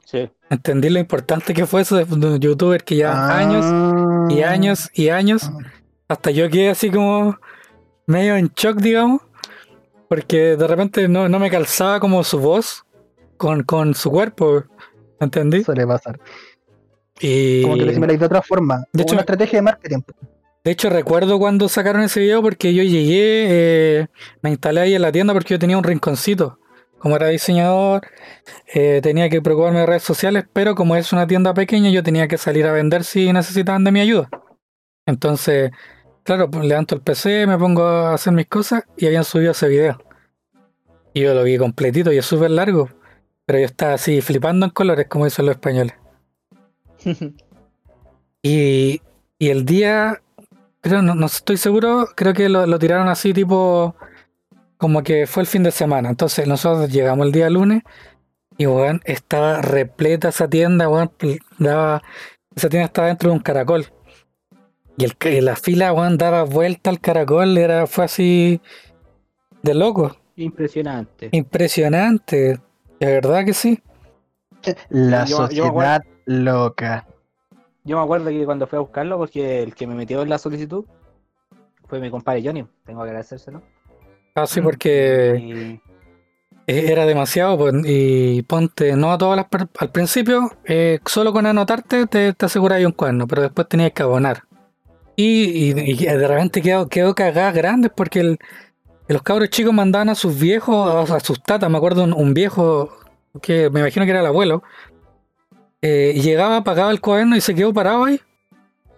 Sí. Entendí lo importante que fue eso de un youtuber que ya ah. años y años y años. Hasta yo quedé así como medio en shock, digamos. Porque de repente no, no me calzaba como su voz con, con su cuerpo. ¿Entendí? Suele pasar. Y Como que lo de otra forma. De De hecho- una estrategia de marketing. de hecho recuerdo cuando sacaron ese video porque yo llegué, eh, me instalé ahí en la tienda porque yo tenía un rinconcito. Como era diseñador, eh, tenía que preocuparme de redes sociales, pero como es una tienda pequeña, yo tenía que salir a vender si necesitaban de mi ayuda. Entonces, claro, pues, levanto el PC, me pongo a hacer mis cosas y habían subido ese video. Y yo lo vi completito y es súper largo, pero yo estaba así flipando en colores, como dicen los españoles. Y, y el día, creo, no, no estoy seguro, creo que lo, lo tiraron así tipo, como que fue el fin de semana. Entonces nosotros llegamos el día lunes y, weón, estaba repleta esa tienda, pl- daba, esa tienda estaba dentro de un caracol. Y el, y la fila, weón, daba vuelta al caracol, era, fue así de loco. Impresionante. Impresionante, de verdad que sí. La Yo- sociedad loca. Yo me acuerdo que cuando fui a buscarlo, porque el que me metió en la solicitud fue mi compadre Johnny. Tengo que agradecérselo. Así Ah, porque Y Eh, Era demasiado, pues, y ponte, no a todas las al principio, eh, solo con anotarte te, te aseguráis un cuerno, pero después tenías que abonar. Y, y- y de repente quedó, quedó cagadas grandes porque el- los cabros chicos mandaban a sus viejos, a, a sus tatas, me acuerdo un, un viejo que me imagino que era el abuelo, eh, llegaba, pagaba el cuaderno y se quedó parado ahí.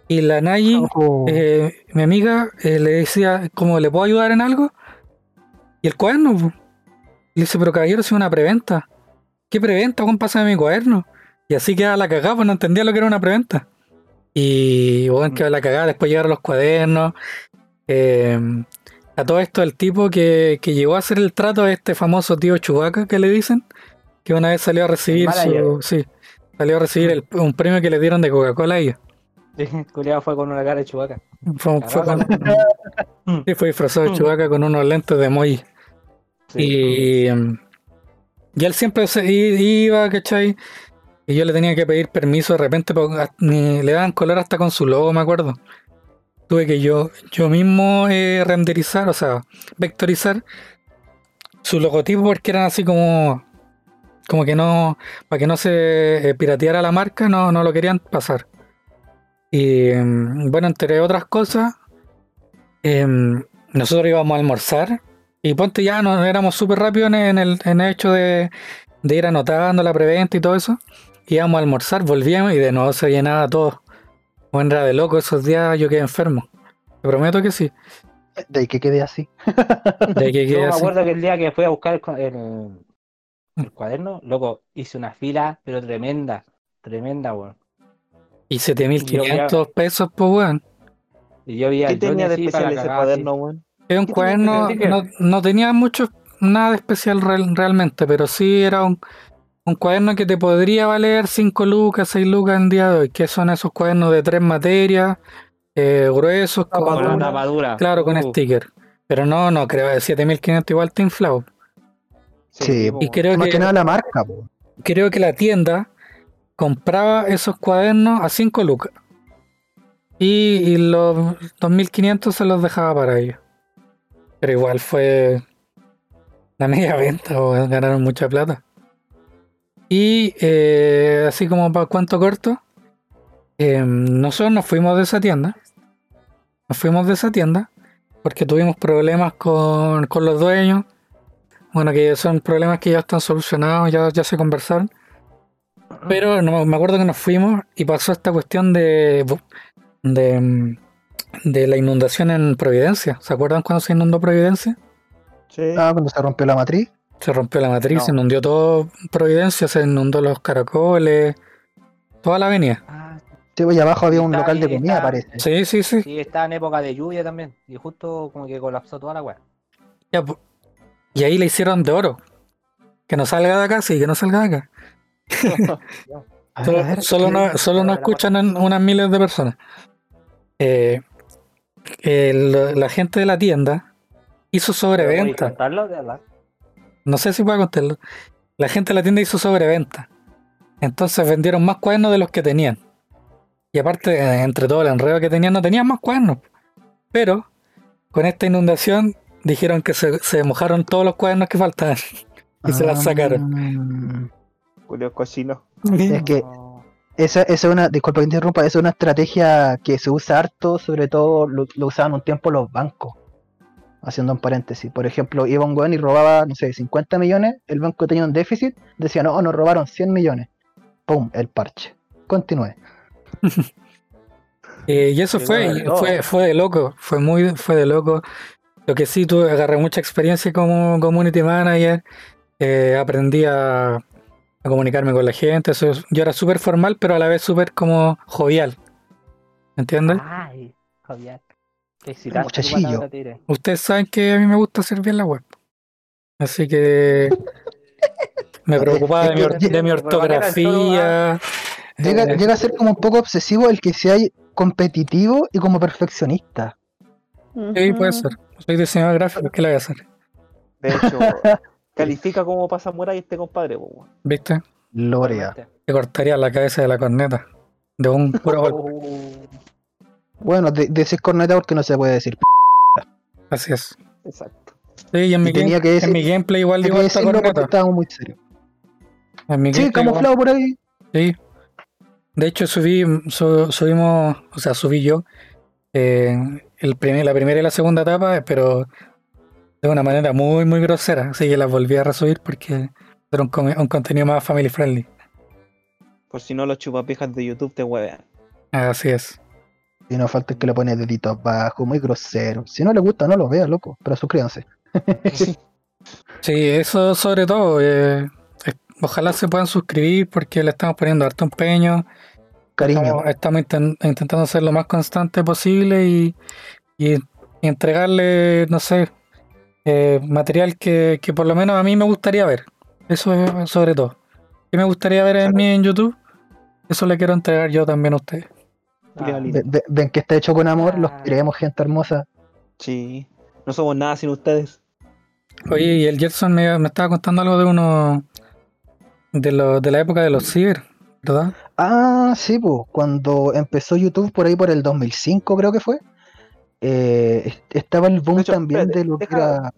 Y la Nayi, Oh, eh, mi amiga, eh, le decía, ¿cómo le puedo ayudar en algo? Y el cuaderno, po. le dice, pero caballero, si una preventa. ¿Qué preventa? Juan, pásame mi cuaderno. Y así queda la cagada, pues no entendía lo que era una preventa. Y bueno, quedó la cagada, después llegaron los cuadernos. eh, a todo esto, el tipo que, que llegó a hacer el trato a este famoso tío Chubaca que le dicen, que una vez salió a recibir su. Sí, salió a recibir el- un premio que le dieron de Coca-Cola a ellos. el culiao fue con una cara de chubaca. Fue, fue con- sí, fue disfrazado de Chewbacca con unos lentes de emoji. Y, Y él siempre se iba, ¿cachai? Y yo le tenía que pedir permiso de repente, porque le daban color hasta con su logo, me acuerdo. Tuve que yo, yo mismo eh, renderizar, o sea, vectorizar su logotipo porque eran así como, como que no, para que no se eh, pirateara la marca, no, no lo querían pasar. Y mm, bueno, entre otras cosas, em, nosotros íbamos a almorzar y ponte ya, no éramos súper rápidos en, el, en el hecho de, de ir anotando la preventa y todo eso. Íbamos a almorzar, volvíamos y de nuevo se llenaba todo. Bueno, era de loco esos días, yo quedé enfermo. Te prometo que sí. De ahí que quede así. De que Yo quedé me así. acuerdo que el día que fui a buscar el, el- el cuaderno, loco, hice una fila, pero tremenda, tremenda, weón. Y 7500 pesos, pues weón. Y yo vi ¿Qué tenía de especial ese cuaderno, weón? Es un ¿Qué tenía cuaderno, que no, no tenía mucho, nada de especial real- realmente, pero sí era un, un cuaderno que te podría valer 5 lucas, 6 lucas en día de hoy, que son esos cuadernos de tres materias, eh, gruesos, con, Madura. tapadura. claro, con Uh, sticker. Pero no, no, creo que 7500 igual te inflado. Sí, Y creo Más que que, nada la marca, po. creo que la tienda compraba esos cuadernos a 5 lucas. Y, y los 2500 se los dejaba para ellos. Pero igual fue la media venta, weón, ganaron mucha plata. Y eh, así como para cuánto corto, eh, nosotros nos fuimos de esa tienda. Nos fuimos de esa tienda porque tuvimos problemas con, con los dueños. Bueno, que son problemas que ya están solucionados, ya, ya se conversaron. Pero no, me acuerdo que nos fuimos y pasó esta cuestión de, de, de la inundación en Providencia. ¿Se acuerdan cuando se inundó Providencia? Sí. Ah, cuando se rompió la matriz. Se rompió la matriz, No. se inundó todo Providencia, se inundó los caracoles, toda la avenida. Ah, Sí, pues, y abajo había un Está local de comida, está- parece. Sí, sí, sí. sí, estaba en época de lluvia también. Y justo como que colapsó toda la weá. Y ahí le hicieron de oro. Que no salga de acá, sí, que no salga de acá. Solo, ver, solo ¿qué- no, solo no escuchan unas miles de personas. Eh, el- la gente de la tienda hizo ¿Pero sobreventa. contarlo? No sé si puedo contarlo. La gente de la tienda hizo sobreventa. Entonces vendieron más cuadernos de los que tenían. Y aparte, entre todo el enredo que tenían, no tenían más cuadernos. Pero con esta inundación dijeron que se, se mojaron todos los cuadernos que faltaban. Y se las sacaron. Ah, Julio cochino. Es que. Esa, esa es una, disculpa que interrumpa, esa es una estrategia que se usa harto, sobre todo lo, lo usaban un tiempo los bancos. Haciendo un paréntesis. Por ejemplo, iba un weón y robaba, no sé, 50 millones, el banco tenía un déficit, decía, no, nos robaron 100 millones. Pum, el parche. Continúe. Eh, y eso fue, fue, fue de loco, fue muy, fue de loco. Lo que sí, tuve, agarré mucha experiencia como community manager, eh, aprendí a, a comunicarme con la gente, eso es- yo era súper formal, pero a la vez súper como jovial. ¿Me entiendes? Ay, tu Muchachillo. Ustedes saben que a mí me gusta hacer bien la web. Así que me preocupaba de mi, or- de mi ortografía. Llega, eh, llega a ser como un poco obsesivo el que sea competitivo y como perfeccionista. Sí, puede ser. Soy diseñador gráfico, ¿qué le voy a hacer? De hecho, califica como pasa Muray este compadre, po. ¿Viste? Gloria. Te cortaría la cabeza de la corneta. De un puro golpe. Uh, Bueno, de, decir corneta porque no se puede decir. Así es. Exacto. Sí, y en mi, Y tenía game- que decir- en mi gameplay igual digo que esta corneta. estábamos muy serios. En mi Sí, igual- camuflado por ahí. Sí. De hecho, subí, su- subimos, o sea, subí yo eh, el primer, la primera y la segunda etapa, pero de una manera muy, muy grosera. Así que las volví a resubir porque era un, un contenido más family friendly. Por si no, los chupapijas de YouTube te huevean. Así es. Y no falta el que le pone deditos abajo, muy grosero. Si no le gusta, no lo vea, loco. Pero suscríbanse. Sí, eso sobre todo. eh, ojalá se puedan suscribir porque le estamos poniendo harto empeño. Cariño. Estamos, estamos inten- intentando ser lo más constante posible y, y entregarle, no sé, eh, material que, que por lo menos a mí me gustaría ver. Eso es sobre todo. ¿Qué me gustaría ver en mí en YouTube? Eso le quiero entregar yo también a ustedes. Ah, ven que está hecho con amor, los Ah. queremos, gente hermosa. Sí. No somos nada sin ustedes. Oye, y el Gerson me, me estaba contando algo de unos De, lo, de la época de los ciber, ¿verdad? Ah, sí, pues, cuando empezó YouTube por ahí por el 2005 creo que fue, eh, est- estaba el boom De hecho, también espérate, de lo que era...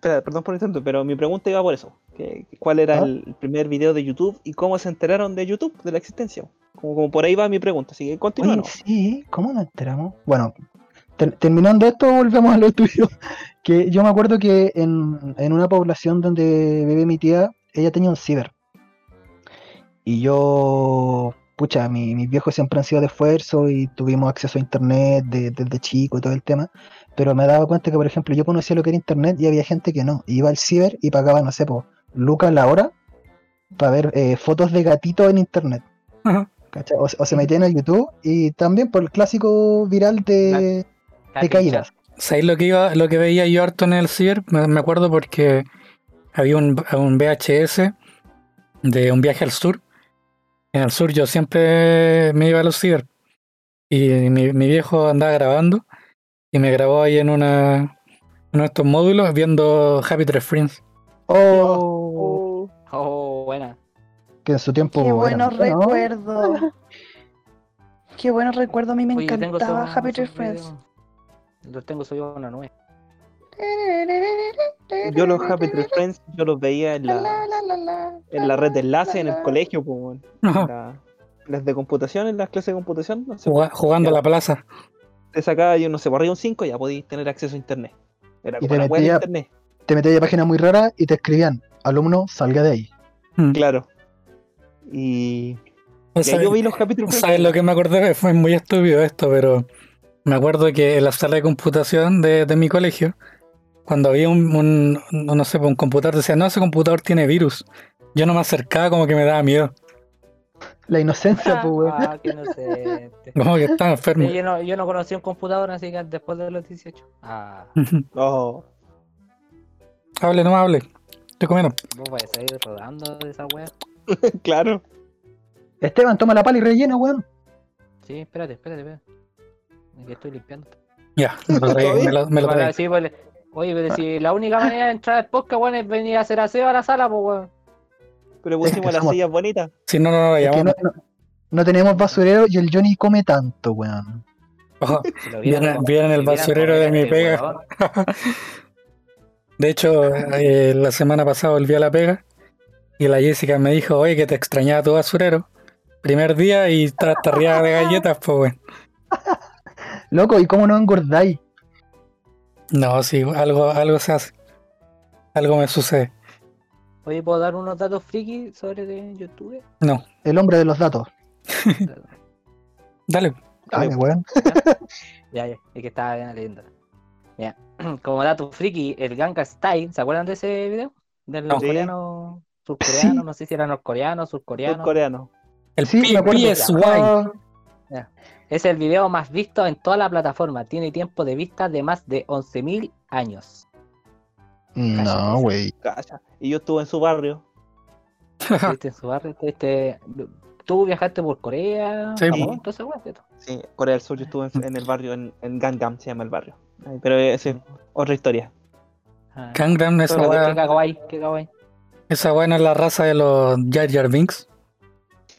Perdón por el tanto, pero mi pregunta iba por eso. que- ¿Cuál era Ah. el primer video de YouTube y cómo se enteraron de YouTube, de la existencia? Como, como por ahí va mi pregunta, así que continúa. sí, ¿cómo nos enteramos? Bueno, ter- terminando esto, volvemos a lo tuyo. Que yo me acuerdo que en, en una población donde vive mi tía, ella tenía un ciber. Y yo, pucha, mi- mis viejos siempre han sido de esfuerzo y tuvimos acceso a internet de- desde chico y todo el tema. Pero me daba cuenta que, por ejemplo, yo conocía lo que era internet y había gente que no. Iba al ciber y pagaba, no sé, por lucas la hora para ver eh, fotos de gatitos en internet. Ajá. ¿cachai? O, o se metían a YouTube y también por el clásico viral de, de caídas. ¿Sabéis lo que iba, lo que veía yo harto en el ciber? Me, me acuerdo porque había un, un VHS de un viaje al sur. En el sur yo siempre me iba a los ciber. Y mi, mi viejo andaba grabando y me grabó ahí en una uno de estos módulos viendo Happy Tree Friends. Oh, Oh, buena. que en su tiempo. Qué buenos bueno. recuerdos. Qué buenos recuerdos. A mí me Oye, encantaba Happy Tree Friends. Los tengo subidos a una nube. Yo los Happy Tree Friends, yo los veía en la, en la red de enlace en el colegio, pues, la- las de computación, en las clases de computación, no sé, Juga- jugando a la plaza. te sacaba yo no sé, barría un 5 ya podías tener acceso a internet. Era Y como te una web de internet, Te metías a páginas muy raras y te escribían: alumno, salga de ahí. Mm. claro. Y, O sea, yo vi los Happy Tree Friends. ¿Sabes lo que me acordé? Fue muy estúpido esto, pero me acuerdo que en la sala de computación de, de mi colegio, cuando había un, un- no sé, un computador, decía, no, ese computador tiene virus. Yo no me acercaba como que me daba miedo, La inocencia, pues, weón. Ah, qué inocente. como que estaba enfermo. Sí, yo, no, yo no conocí un computador así que después de los 18. Ah, Oh, hable, no me hable. Estoy comiendo. vos vais a ir rodando de esa wea. claro. Esteban, toma la pala y rellena, weón. Sí, espérate, espérate, espérate. Es que estoy limpiando. Ya, me lo. Me lo, me lo Para traí. decir, pues, oye, pero si la única manera de entrar al podcast, weón, es venir a hacer aseo a la sala, pues, weón. Pero Es que pusimos las somos- sillas bonitas. Si no, no, no, llamamos. no, no- no tenemos basurero y el Johnny come tanto, weón. Lo Vieron- el basurero de mi pega. De hecho, eh, la semana pasada volví a la pega y la Jessica me dijo, oye, que te extrañaba tu basurero. Primer día y estás de galletas, pues, weón. Loco, ¿y cómo no engordáis? No, sí, algo, algo se hace. Algo me sucede. Oye, ¿puedo dar unos datos friki sobre de YouTube? No, El hombre de los datos. dale. Ay, weón. Ya, ya, es que estaba leyendo. Ya. Como dato friki, el Gangnam Style, ¿se acuerdan de ese video? Del No. coreano, surcoreano, no sé si era norcoreano, surcoreano. coreano. El Sí, P- me acuerdo. PSY. Ah, Es el video más visto en toda la plataforma. Tiene tiempo de vista de más de 11.000 años. No, güey. Y yo estuve en su barrio. ¿Viste en su barrio? Este, tú viajaste por Corea, Sí, Japón, weón, ¿cierto? Sí, Corea del Sur, yo estuve en, en el barrio, en, en Gangnam se llama el barrio. Pero esa es otra historia. Ah, Gangnam, qué weá, kawaii, qué kawaii. esa no es la raza de los Jar Jar Binks.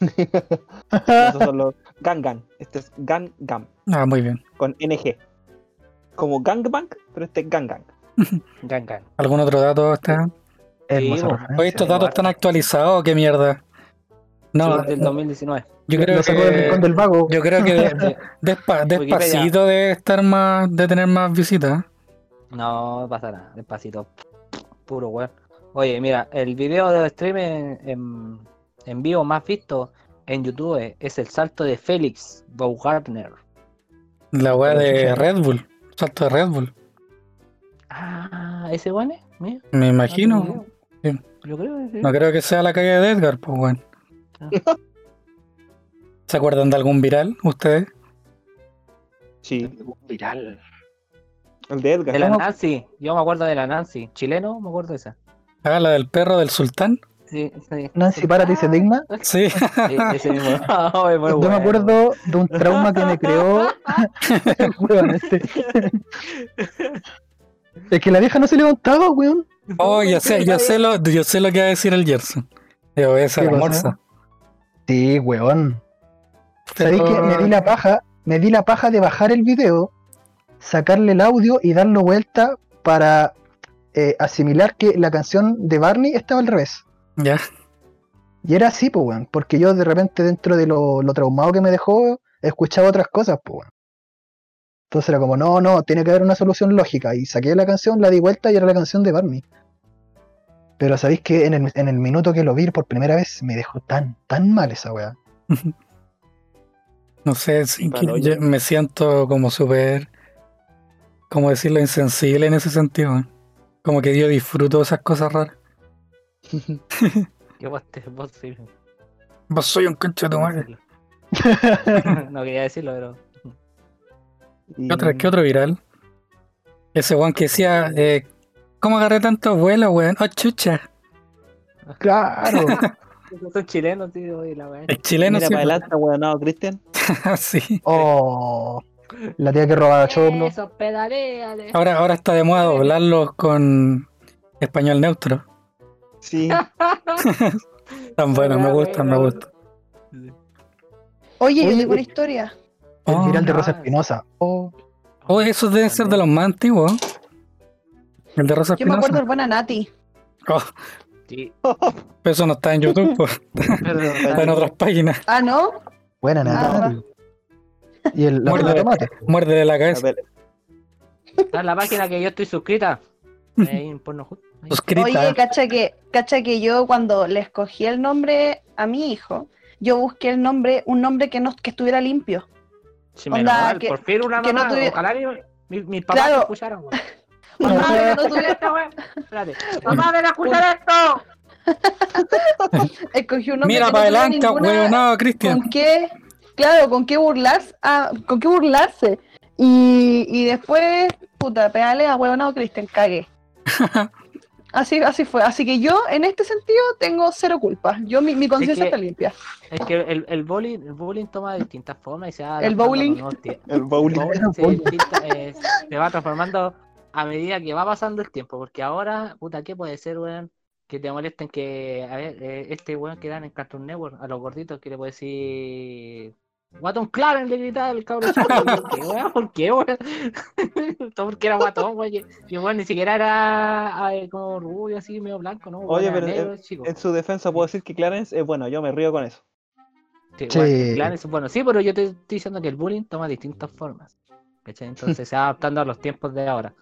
Esos son los Gangnam. Este es Gangnam, Ah, muy bien. con NG. Como Gangbang, pero este es Gangnam. Gangan. ¿Algún otro dato? Hermosa Sí. Oye, estos datos están actualizados, qué mierda. No, Sí, del 2019. yo creo lo sacó del que del vago. yo creo que de- despa- despacito de estar más, de tener más visitas. No pasa nada, despacito. Puro weón. Oye, mira, el video de stream en, en- en vivo más visto en YouTube es el salto de Félix Baumgartner. La weá de Red Bull, salto de Red Bull. Ah, ese weón es, mira. Me no imagino. Sí. Yo creo que sí. No creo que sea la calle de Edgar, pues. Ah. ¿Se acuerdan de algún viral ustedes? Sí, Viral. el de Edgar. De la ¿Cómo? Nancy, yo me acuerdo de la Nancy. Chileno, me acuerdo de esa. Ah, la del perro del sultán. Sí, sí. Nancy, párate y se digna. Sí. Sí, ese mismo. Muy Yo bueno. me acuerdo de un trauma que me creó. Weón, este. Es que la vieja no se levantaba, weón. Oh, ya sé, yo sé lo, yo sé lo que va a decir el Gerson. De OBS ¿Qué al cosa? almuerzo. Sí, weón. ¿Sabéis Pero- que me di la paja? Me di la paja de bajar el video, sacarle el audio y darlo vuelta para eh, asimilar que la canción de Barney estaba al revés. Ya. Y era así, pues, weón. Porque yo de repente, dentro de lo, lo traumado que me dejó, escuchaba otras cosas, pues, weón. Entonces era como, no, no, tiene que haber una solución lógica. Y saqué la canción, la di vuelta y era la canción de Barney. Pero sabéis que en el, en el minuto que lo vi por primera vez, me dejó tan, tan mal esa weá. No sé, que me siento como súper, ¿cómo decirlo? Insensible en ese sentido. ¿eh? Como que yo disfruto esas cosas raras. ¿Qué vos te vos sí. Vos soy un concho de tu madre. No quería decirlo, pero. Y- ¿Qué, otra- qué otro viral? Ese weón que decía, eh, ¿cómo agarré tanto vuelo, weón? Oh, chucha. Claro. Son chilenos, tío, y la weá. Es chileno, Mira sí. para adelante, weón, Cristian. sí. Oh, la tía que robaba choclo. Eso, pedaleale. Ahora, ahora está de moda doblarlos con español neutro. Sí. Tan buenos, me gustan, me gustan. Oye, yo tengo una historia. El Oh, viral de. Rosa Espinosa. Oh, oh, esos deben ser de los más antiguos. El de Rosa Yo me acuerdo Espinosa. del buena Nati. Oh, Sí, pero eso no está en YouTube, pues, está en otras páginas. Ah, ¿no? buena nada. Y el la Muerde. de tomate. Muérdele la A cabeza. Está en la página que yo estoy suscrita. Ahí en Pornhub. Suscrita. Oye, cacha que, cacha que yo cuando le escogí el nombre a mi hijo, yo busqué el nombre, un nombre que no que estuviera limpio. Sí, menos onda, mal, que- por fin una que no mamá. tuviera- Ojalá mi, mi, mis papás Claro. weón. Mamá, que no tuviera esta weá. Espérate. Mamá, ven a escuchar esto. Escogí un nombre Mira que para no adelante, weón, no, Cristian. con qué, claro, con qué burlarse, ah, con qué burlarse. Y, y después, puta, pegale a huevonado Cristian, cagué. Así, así fue. Así que yo, en este sentido, tengo cero culpa. Yo, mi, mi conciencia que- está limpia. Es que el, el bowling, el bowling toma distintas formas y se va El bowling. el bowling. bowling se, distinta- eh, se va transformando a medida que va pasando el tiempo. Porque ahora, puta, ¿qué puede ser, weón? Que te molesten que, a ver, eh, este weón que dan en Cartoon Network, a los gorditos, que le puede decir. Guatón Clarence le gritaba el cabrón chico. ¿Por qué, weón? ¿Por qué, weón? Todo porque era guatón, weón. Weón ni siquiera era como rubio, así, medio blanco, ¿no? Oye, Era pero negro, en, chico. en su defensa puedo decir que Clarence es bueno, yo me río con eso. Sí, Sí. bueno, Clarence, bueno, sí, pero yo te estoy diciendo que el bullying toma distintas formas. ¿Cachai? Entonces se va adaptando a los tiempos de ahora.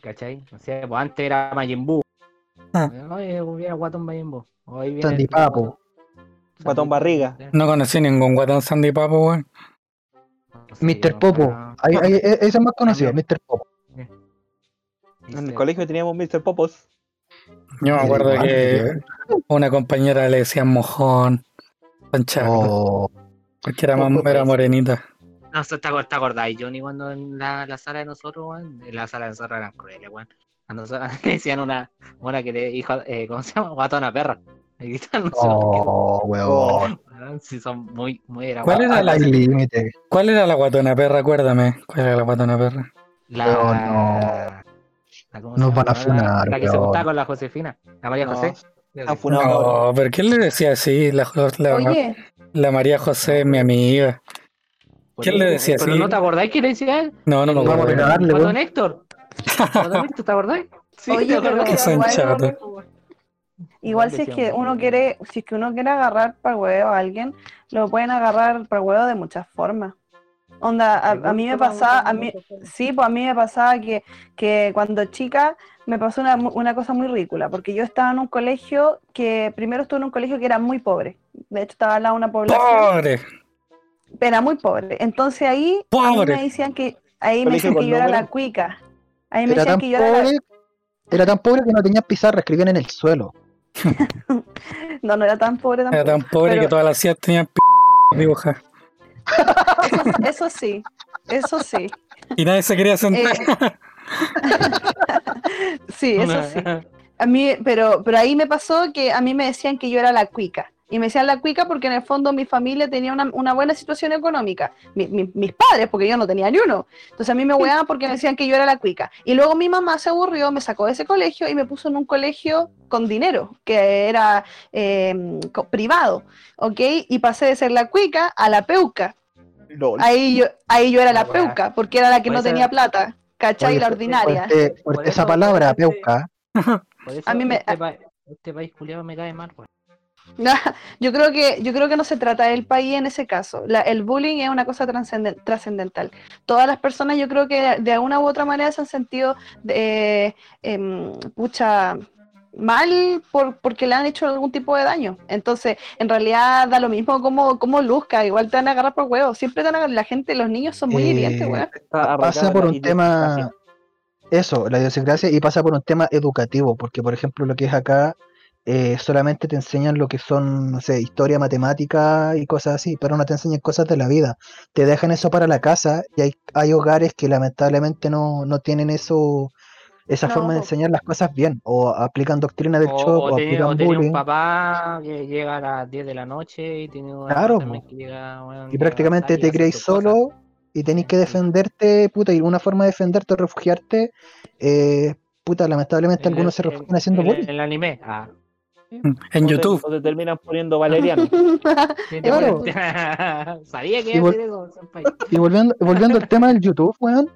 ¿Cachai? O sea, pues antes era Majin Buu. Ah. Oye, hubiera guatón Majin Buu. Hoy viene Sandy el- Papo. Guatón Barriga. No conocí ningún guatón Sandy Papo, weón. Sí, Mr. Popo. pero- Ahí, ahí, ese es más conocido. Mr. Popo. En el colegio teníamos Mr. Popos. Yo me acuerdo que una compañera le decía mojón, pancha, Oh, porque era, más, era morenita. No, te, acuer- te acordáis, Johnny, cuando en la, la sala de nosotros, weón, en la sala de nosotros eran crueles, weón. A nosotros decían una, una que le dijo, eh, ¿cómo se llama? Guatona perra. Le gritan, no sé oh, weón. weón, si son muy, muy era ¿Cuál era la- límite. ¿Cuál era la guatona perra? Acuérdame. ¿Cuál era la guatona perra? La... Weón, no. la- ¿cómo Nos se van a funar, La, que se juntaba con la Josefina, la María No, José. No, pero ¿quién le decía así? La, la- Oye, la María José es mi amiga. ¿Quién le decía ¿Pero así? no te acordáis que le decía él? No, no me Vamos a acuerdo. Guatón weón. Héctor. Guatón Héctor, ¿te acordáis? Sí, Oye, te acordás. Son chatos. Igual si es que uno quiere, si es que uno quiere agarrar para el huevo a alguien, lo pueden agarrar para el huevo de muchas formas. Onda, a, a mí me pasaba, a mí, sí, pues a mí me pasaba que, que cuando chica me pasó una, mu- una cosa muy ridícula, porque yo estaba en un colegio que, primero estuve en un colegio que era muy pobre, de hecho estaba al lado de una población, ¡Pobre! era muy pobre, entonces ahí, a mí Pobre. me decían que, ahí me decían que yo era la cuica, ahí me Era decían tan que yo era la, pobre, era tan pobre que no tenía pizarra, escribían en el suelo. no, no era tan pobre Era tampoco, tan pobre Pero- que todas las sillas tenían p dibujar. eso, eso sí, eso sí. Y nadie se quería sentar. Eh, sí, eso sí. A mí, pero, pero ahí me pasó que a mí me decían que yo era la cuica. Y me decían la cuica porque en el fondo mi familia tenía una, una buena situación económica. Mi- mi- mis padres, porque yo no tenía ni uno. Entonces a mí me hueaban porque me decían que yo era la cuica. Y luego mi mamá se aburrió, me sacó de ese colegio y me puso en un colegio con dinero, que era eh, co- privado. ¿Ok? Y pasé de ser la cuica a la peuca. LOL. Ahí yo, ahí yo era la La weá. peuca, porque era la que no tenía plata. ¿Cachai? Oye, la ordinaria. Por esa palabra, peuca. Por eso A mí me- este, pa- este país culiado me cae mal, weón. Yo creo que yo creo que no se trata del país en ese caso. La- el bullying es una cosa trascendental. Todas las personas yo creo que de, alguna u otra manera se han sentido de, em, pucha mal por, porque le han hecho algún tipo de daño. Entonces, en realidad da lo mismo como, como luzca, igual te van a agarrar por huevos. Siempre te van a agarrar, la gente, los niños son muy Eh, hirientes, weón. Pasa por un tema, eso, la idiosincrasia, y pasa por un tema educativo, porque por ejemplo lo que es acá, eh, solamente te enseñan lo que son, no sé, historia, matemática y cosas así, pero no te enseñan cosas de la vida. Te dejan eso para la casa y hay, hay hogares que lamentablemente no, no tienen eso, esa No, forma de enseñar las cosas bien, o aplican doctrina del O, shock, o aplican o un papá que llega a las 10 de la noche y tiene una Claro, que llega, y prácticamente te creéis cosas. solo y tenéis que defenderte, puta, y una forma de defenderte o refugiarte, eh, puta, lamentablemente En algunos el- se refugian haciendo en- bullying. En el anime. Ah. En O te- YouTube. O te terminan poniendo valeriano. Claro. Sabía que Y iba a vol- decir eso, senpai. Y volviendo, volviendo al tema del YouTube, weón,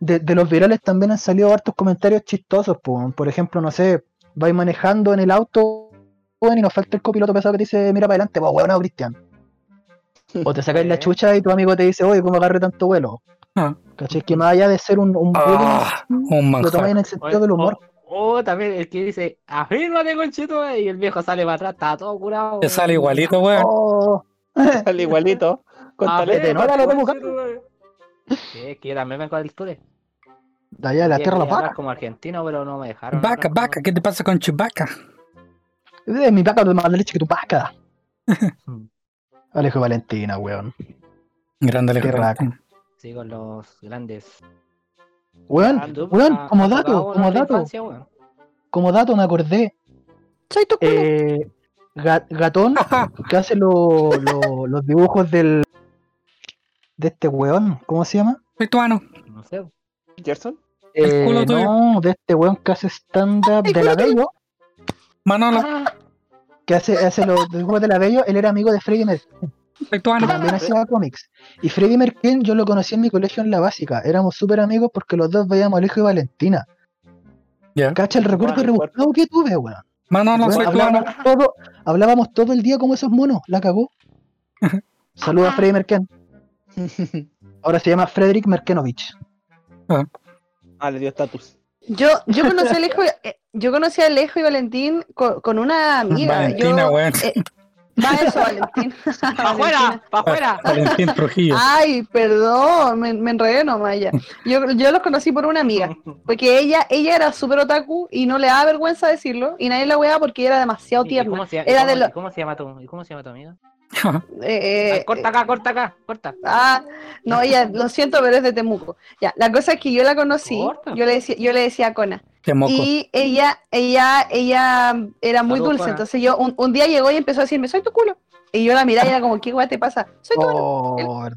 de, de los virales también han salido hartos comentarios chistosos, weón. por ejemplo, no sé, vais manejando en el auto, weón, y nos falta el copiloto pesado que te dice, mira para adelante, pues weón, no, Cristian. O te sacáis la chucha y tu amigo te dice, oye, ¿cómo agarré tanto vuelo? Ah. ¿Cachai? Que más allá de ser un, un bullying, Ah, un lo tomáis en el sentido del humor. O también el que dice, afírmate, conchito, y el viejo sale para atrás, está todo curado. Te sale igualito, weón. Oh. Al igualito. Con A talento. ver, no, no, conchetumare. Sí, es que yo también me acuerdo del tour. De allá de la tierra de los hablar vacas. como argentino, pero no me dejaron. Vaca, vaca, ¿qué te pasa con Chewbacca? De mi vaca de más leche que tu vaca. Mm. Alejo Valentina, weón. Grande Alejo raca. Valentín. Sí, con los grandes. Weón, weón, como dato, como dato, como dato me acordé. Soy tu culo. Eh, Ga- Gatón, que hace lo- lo- los dibujos del de este weón, ¿cómo se llama? Soy tuano. No sé. Gerson. El culo Eh, tuyo. no, de este weón que hace stand-up de la Bello, Manolo, Ah, que hace, hace los dibujos de la Bello, él era amigo de Freddy Mercury, soy también hacía cómics. Y Freddy Mercury yo lo conocí en mi colegio en la básica, éramos súper amigos porque los dos veíamos Alejo y Valentina. Ya. Cacha el recuerdo Bueno, rebuscado que tuve, weón. Manolo, Weón, soy tuano. hablábamos, todo, hablábamos todo el día como esos monos, la cagó. Saluda a Freddy Merken. Ahora se llama Frederick Merkenovich. Ah, le dio estatus. Yo, yo conocí a Alejo, eh, yo conocí a Alejo y Valentín con, con una amiga. Valentina, yo, weón. eh, va eso, Valentín. ¡Pa' afuera! ¡Pa' afuera! Valentín Trujillo. Ay, perdón, me, me enredé nomás ya. Yo, yo los conocí por una amiga, porque ella, ella era súper otaku y no le da vergüenza decirlo, y nadie la weaba porque era demasiado ¿Y tierna. cómo se, y Era cómo- de lo- y cómo se llama tu, y cómo se llama tu amiga? Eh, eh, corta acá, corta acá, corta. Ah, no, ella, lo siento, pero es de Temuco. Ya, la cosa es que yo la conocí, Corta. yo le decía, yo le decía a Cona. Y ella, ella, ella era muy dulce, entonces yo un, un día llegó y empezó a decirme, soy tu culo. Y yo la miraba y era como, ¿qué guay te pasa? Soy tu culo. Oh.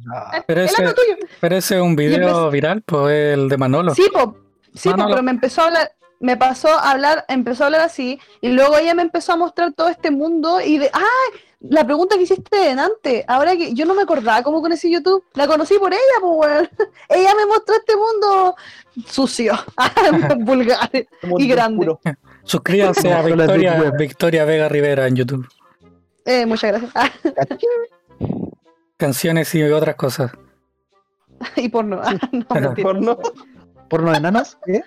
Pero el ese- ano tuyo. Pero ese es un video viral, pues el de Manolo. Sí, po, sí, po, pero me empezó a hablar, me pasó a hablar, empezó a hablar así, y luego ella me empezó a mostrar todo este mundo y de, ¡ay! La pregunta que hiciste delante, ahora que yo no me acordaba cómo conocí YouTube, la conocí por ella, pues. Ella me mostró este mundo sucio, vulgar y grande. Oscuro. Suscríbanse a Victoria. Victoria Vega Rivera en YouTube. Eh, muchas gracias. Ah, Canciones y otras cosas. y porno. Ah, no. Porno. ¿Porno de enanos? ¿Eh?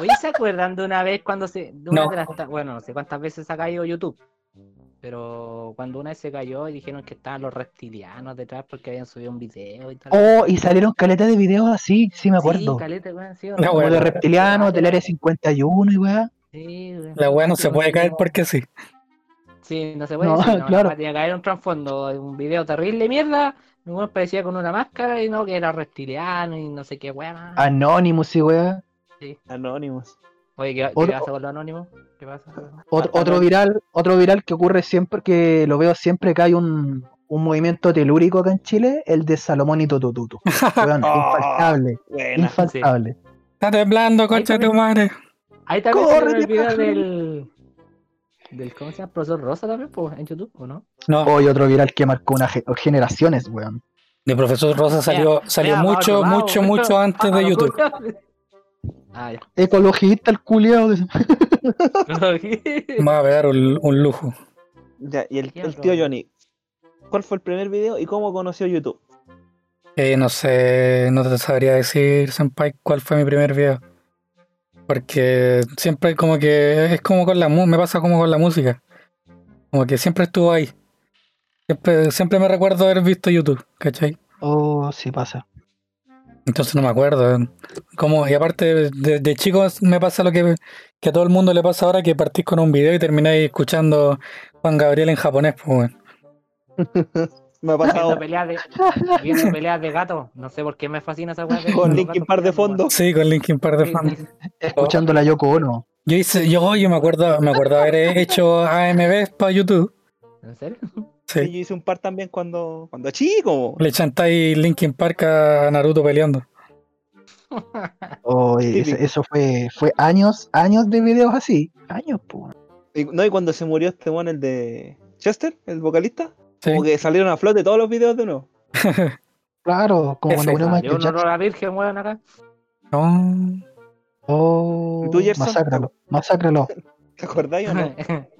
Oye, ¿se acuerdan de una vez cuando se... De una No. de las ta- bueno, no sé cuántas veces se ha caído YouTube. Pero cuando una vez se cayó y dijeron que estaban los reptilianos detrás porque habían subido un video y tal. Oh, y salieron caletas de videos así, sí me acuerdo. Sí, caleta, weón, sí, La Como weá. de reptilianos, del área 51 y weá. Sí, weón. La weá no se Sí, puede caer porque sí. Sí, no se puede No, decir, no, claro. no, tenía que haber un trasfondo, un video terrible de mierda, uno parecía con una máscara y no, que era reptiliano y no sé qué weá. Anonymous y weá. Anonymous. Oye, ¿qué, qué Otro- pasa con lo anónimo? ¿Qué pasa? Otro, viral, otro viral que ocurre siempre, que lo veo siempre que hay un, un movimiento telúrico acá en Chile, el de Salomón y Tutututu. Weón, Ah, infaltable, Buena. infaltable. Está temblando, concha de tu madre. Ahí también Corre, el video del. del ¿Cómo se llama? Profesor Rosa también, pues, en YouTube, ¿o no? No, Hoy otro viral que marcó una ge- generaciones, weón. de profesor Rosa salió, Mira, salió mira, mucho, mucho, mucho antes de YouTube. Ah, ya. Ecologista el culiao. Me va a pegar un, un lujo. Ya, y el, tío Johnny. ¿Cuál fue el primer video y cómo conoció YouTube? Eh, no sé, no te sabría decir, Senpai, cuál fue mi primer video. Porque siempre como que es como con la música, me pasa como con la música. Como que siempre estuvo ahí. Siempre, siempre me recuerdo haber visto YouTube, ¿cachai? Oh, sí pasa. Entonces no me acuerdo. Como, y aparte, de, de chico me pasa lo que, que a todo el mundo le pasa ahora, que partís con un video y termináis escuchando Juan Gabriel en japonés, pues bueno. Me ha Viendo pasado peleas de, viendo peleas de gato. No sé por qué me fascina esa weá. con Linkin Park de fondo. Sí, con Linkin Park de fondo. Escuchando la Yoko Ono. Yo hice, yo, yo me acuerdo, me acuerdo haber hecho AMV para YouTube. ¿En serio? Sí, Sí. yo hice un par también cuando, cuando chico. Le chantáis Linkin Park a Naruto peleando. Oh, eso fue, fue años, años de videos así. Años, pues. Y, no, y cuando se murió este one, el de Chester, el vocalista, Sí. como que salieron a flote todos los videos de nuevo. Claro, como Ese. cuando murió Yo Michael un honor Jackson. a la Virgen, weón, acá. No. Oh, ¿Y tú, Gerson? masácralo, masácralo. ¿Te acordáis o no?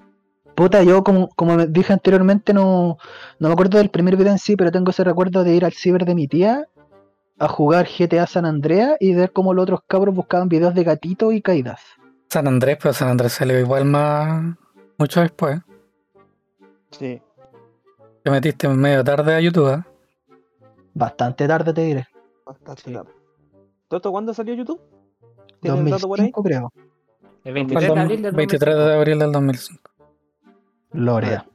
Puta, yo como, como dije anteriormente, no, no me acuerdo del primer video en sí, pero tengo ese recuerdo de ir al ciber de mi tía a jugar GTA San Andreas y ver cómo los otros cabros buscaban videos de gatito y caídas. San Andrés, pero San Andrés salió igual más mucho después. Sí. Te metiste medio tarde a YouTube, ¿eh? Bastante tarde te diré. Bastante Sí. tarde. ¿Toto cuándo salió YouTube? ¿Tienes el dato por ahí? 2005 creo. El Fue el 23 de abril del 23 de abril del 2005. Lorea.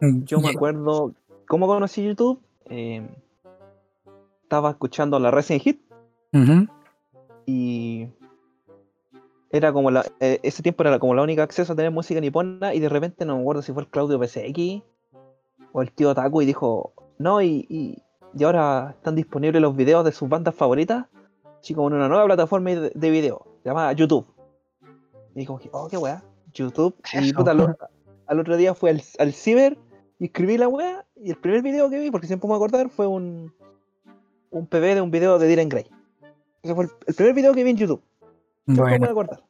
Yo me acuerdo cómo conocí YouTube. Eh, estaba escuchando la Resident Hit. Y era como la eh, ese tiempo era como la única acceso a tener música nipona y de repente no me acuerdo si fue el Claudio PCX o el tío Taku y dijo no y, y, y ahora están disponibles los videos de sus bandas favoritas así como en una nueva plataforma de, de video llamada YouTube y como que oh qué weá YouTube ¿Qué y puta, lo- al otro día fui al, al ciber y escribí la weá y el primer video que vi porque siempre me voy a acordar fue un un PB de un video de Dylan Gray ese fue el, el primer video que vi en YouTube Siempre me voy a Bueno, acordar.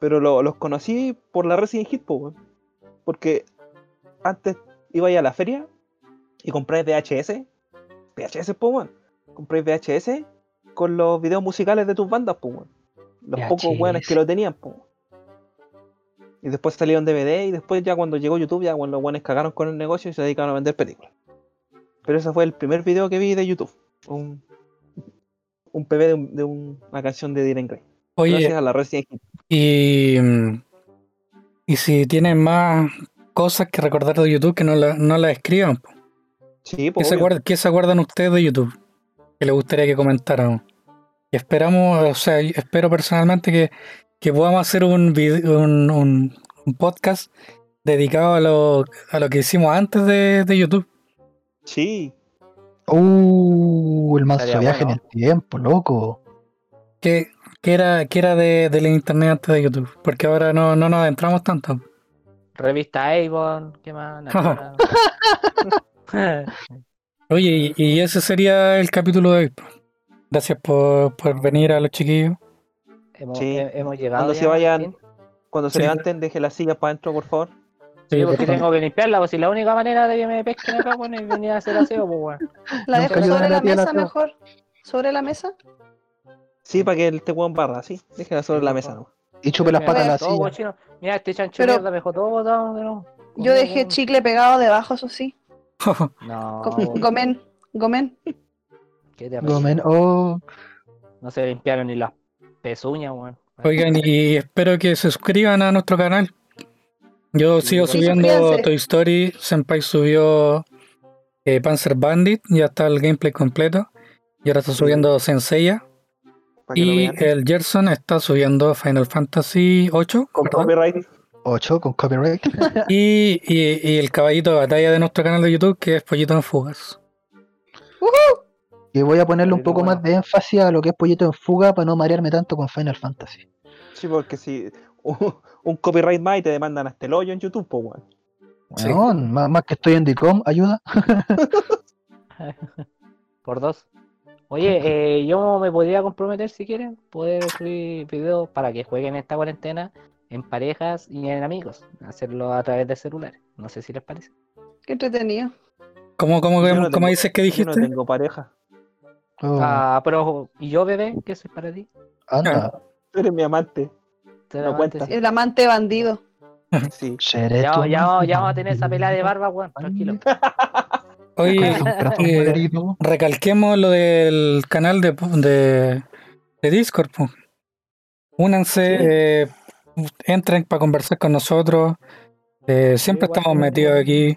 Pero lo- los conocí por la Resident Hit, po. Porque antes iba a la feria y compráis VHS. VHS, po, weón. Compráis VHS con los videos musicales de tus bandas, po, weón. Los pocos weones que lo tenían, po. Y después salieron DVD y después ya cuando llegó YouTube, ya cuando los weones cagaron con el negocio y se dedicaron a vender películas. Pero ese fue el primer video que vi de YouTube. Un, un PB de, un- de un- una canción de Dylan Gray. oye, Gracias a la Resident y, y si tienen más cosas que recordar de YouTube que no la, no las escriban, po. Sí, ¿Qué pues. se, obvio. acuerdan, qué se acuerdan ustedes de YouTube? Que les gustaría que comentáramos. Y esperamos, o sea, espero personalmente que, que podamos hacer un, vide- un, un- un podcast dedicado a lo, a lo que hicimos antes de, de YouTube. Sí, Uh, el manso Estaría viaje bueno. en el tiempo, loco. ¿Qué, qué era, qué era de, del internet antes de YouTube? Porque ahora no, no nos adentramos tanto. Revista Avon, ¿qué más? Oye, y, y ese sería el capítulo de hoy. Gracias por, por venir a los chiquillos. Hemos, Sí. he- hemos llegado. Cuando ya se vayan- cuando se Sí. levanten, deje las sillas para adentro, por favor. Sí, porque por tengo que limpiarla, pues si la única manera de que me pesquen acá, bueno, es venir a hacer aseo, pues bueno. ¿La dejo sobre la la la mesa mejor? ¿Sobre la mesa? Sí, para que este weón barra, sí. Déjela sobre la mesa, ¿no? Y chupe las patas a la todo silla. cochino. Mira, este chancho Pero- mierda me dejó todo botado. Yo dejé chicle pegado debajo, eso sí. No, Go- Gomen, gomen. qué terrible. Gomen, oh, No se limpiaron ni las pezuñas, weón. Oigan, y espero que se suscriban a nuestro canal. Yo sigo Sí, subiendo suscríbanse. Toy Story. Senpai subió eh, Panzer Bandit. Ya está el gameplay completo. Y ahora está subiendo Senseiya. Y el Gerson está subiendo Final Fantasy 8 Con copyright. 8 con copyright. y, y- y el caballito de batalla de nuestro canal de YouTube, que es Pollito en Fugas. Y voy a ponerle un poco más bueno. de énfasis a lo que es Pollito en Fuga para no marearme tanto con Final Fantasy. Sí, porque si un, un copyright más y te demandan hasta el hoyo en YouTube, pues weón. Sí. Weón, más, más que estoy en DICOM, ayuda. Por dos. Oye, eh, yo me podría comprometer si quieren, poder subir videos para que jueguen esta cuarentena en parejas y en amigos. Hacerlo a través de celulares. No sé si les parece. Qué entretenido. ¿Cómo, cómo, Yo no cómo tengo- dices que Yo dijiste? no tengo pareja. Oh, Ah, pero, ¿y yo, bebé? ¿Qué soy para ti? anda, Tú eres mi amante. Te No cuenta. amante, sí. El amante bandido. Sí. seré Ya, ya, ya vamos a tener esa pelea de barba, weón. Tranquilo. Oye, eh, recalquemos lo del canal de, de, de Discord. po. Únanse, Sí. eh, entren para conversar con nosotros. Eh, siempre estamos metidos aquí.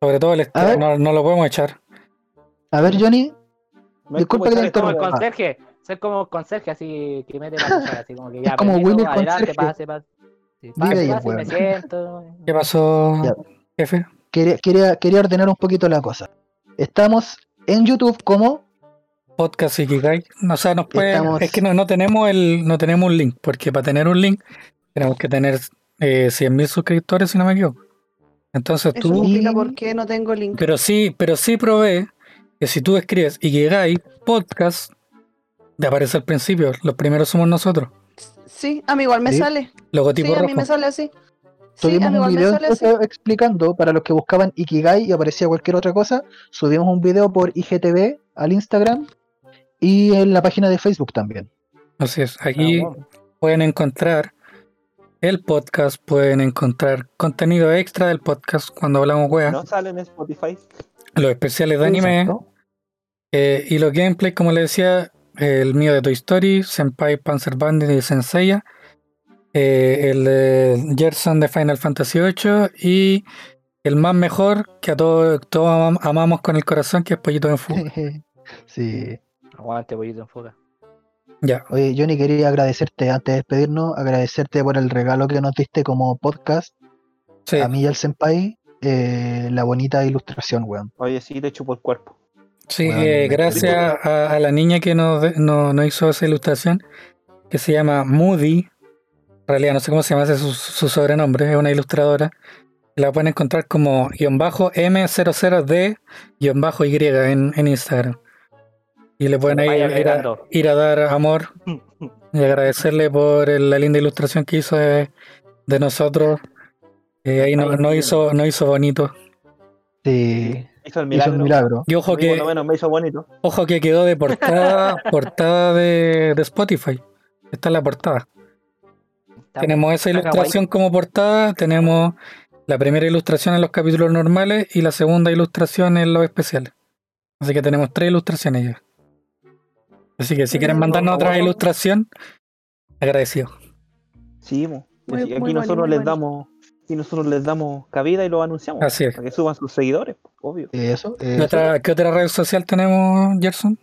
Sobre todo el no, no lo podemos echar. A ver, Johnny, No Disculpa como que te echar Como conserje. Ser como el conserje, así que mete la así como que ya. Es como Willy el adelante, conserje. pase, pase. Sí, pase, el pase, me siento. ¿Qué pasó, Ya. jefe? quería, quería, quería ordenar un poquito la cosa. Estamos en YouTube como Podcast Ikigai. O sea, nos pueden, Estamos- es que no, no tenemos el, no tenemos un link, porque para tener un link tenemos que tener eh, 100.000 suscriptores, si no me equivoco. Entonces Eso tú, por qué no tengo link. pero sí, pero sí probé que si tú escribes Ikigai Podcast, te aparece al principio. Los primeros somos nosotros. Sí, a mí igual me Sí. sale. Sí, Logotipo a mí rojo. me sale así. Sí, Subimos a mí un igual me video explicando para los que buscaban Ikigai y aparecía cualquier otra cosa. Subimos un video por IGTV al Instagram y en la página de Facebook también. Así es. Aquí Ah, bueno. pueden encontrar el podcast, pueden encontrar contenido extra del podcast cuando hablamos weas, No sale en Spotify. Los especiales de anime eh, y los gameplays, como les decía, el mío de Toy Story, Senpai Panzer Bandit y Senseiya, eh, el de Gerson de Final Fantasy VIII y el más mejor que a todos, todos amam- amamos con el corazón, que es Pollito en Fuga. sí. Aguante, pollito en fuga. Ya, Oye, Johnny, quería agradecerte antes de despedirnos, agradecerte por el regalo que nos diste como podcast, sí. a mí y al Senpai, eh, la bonita ilustración, weón. Oye, sí, te chupo el cuerpo. Sí, Bueno, eh, gracias a, a la niña que nos, no- nos hizo esa ilustración, que se llama Moody. En realidad no sé cómo se llama ese su, su sobrenombre, es una ilustradora. La pueden encontrar como guion bajo M00D guion bajo Y en, en Instagram. Y le pueden ir a, ir a dar amor y agradecerle por el- la linda ilustración que hizo de, de nosotros. Eh, ahí no hizo, nos hizo bonito. Sí, Hizo el hizo milagro. un milagro. Y ojo que, lo menos me hizo bonito. Ojo que quedó de portada, portada de, de Spotify. Está en la portada. Está- tenemos esa ilustración como portada, tenemos la primera ilustración en los capítulos normales y la segunda ilustración en los especiales. Así que tenemos tres ilustraciones ya. Así que si quieren mandarnos otra ilustración, agradecido. Sí. Muy- aquí nosotros les damos y nosotros les damos cabida y lo anunciamos. Así es. Para que suban sus seguidores, obvio. Eso, ¿Qué eso. otra, qué otra red social tenemos, Gerson?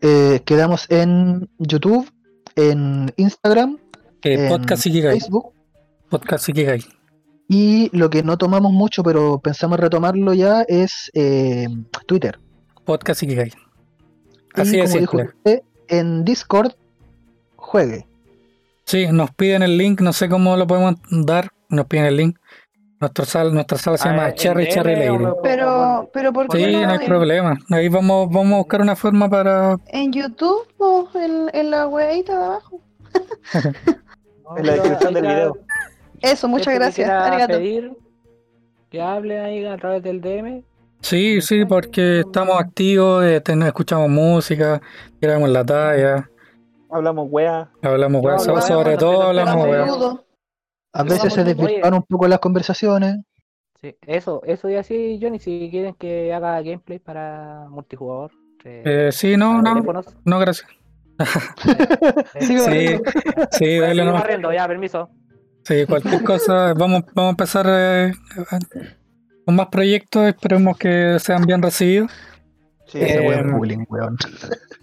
Eh, quedamos en YouTube, en Instagram, Eh, en Podcast Ikigai. Facebook. Podcast Ikigai. Y lo que no tomamos mucho, pero pensamos retomarlo ya, es eh, Twitter. Podcast Ikigai. Y Así es, como dijo usted, en Discord, juegue. Sí, nos piden el link, no sé cómo lo podemos dar, nos piden el link. Nuestra sala, nuestra sala se Ah, llama en Cherry Cherry Lady. Pero, pero ¿por qué Sí, no, no hay en, problema. Ahí vamos, vamos a buscar una forma para. en YouTube o en, en la weadita de abajo? No, En la descripción del video. Eso, muchas gracias. Arigato. pedir que hable ahí a través del DM. Sí, sí, porque estamos activos, eh, ten- escuchamos música, tiramos la talla, Hablamos wea. hablamos weá, sobre todo hablamos weá. A veces se desvirtuan un poco las conversaciones. Sí, eso, eso y así, Johnny, si quieren que haga gameplay para multijugador. eh, Eh, sí, no, no, teléfonos, no, gracias. Sí, Sí, sí, dale nomás. barriendo, ya, permiso. Sí, cualquier cosa, vamos, vamos a empezar eh, con más proyectos, esperemos que sean bien recibidos. Sí, Eh, Ese weón weón. bullying, weón.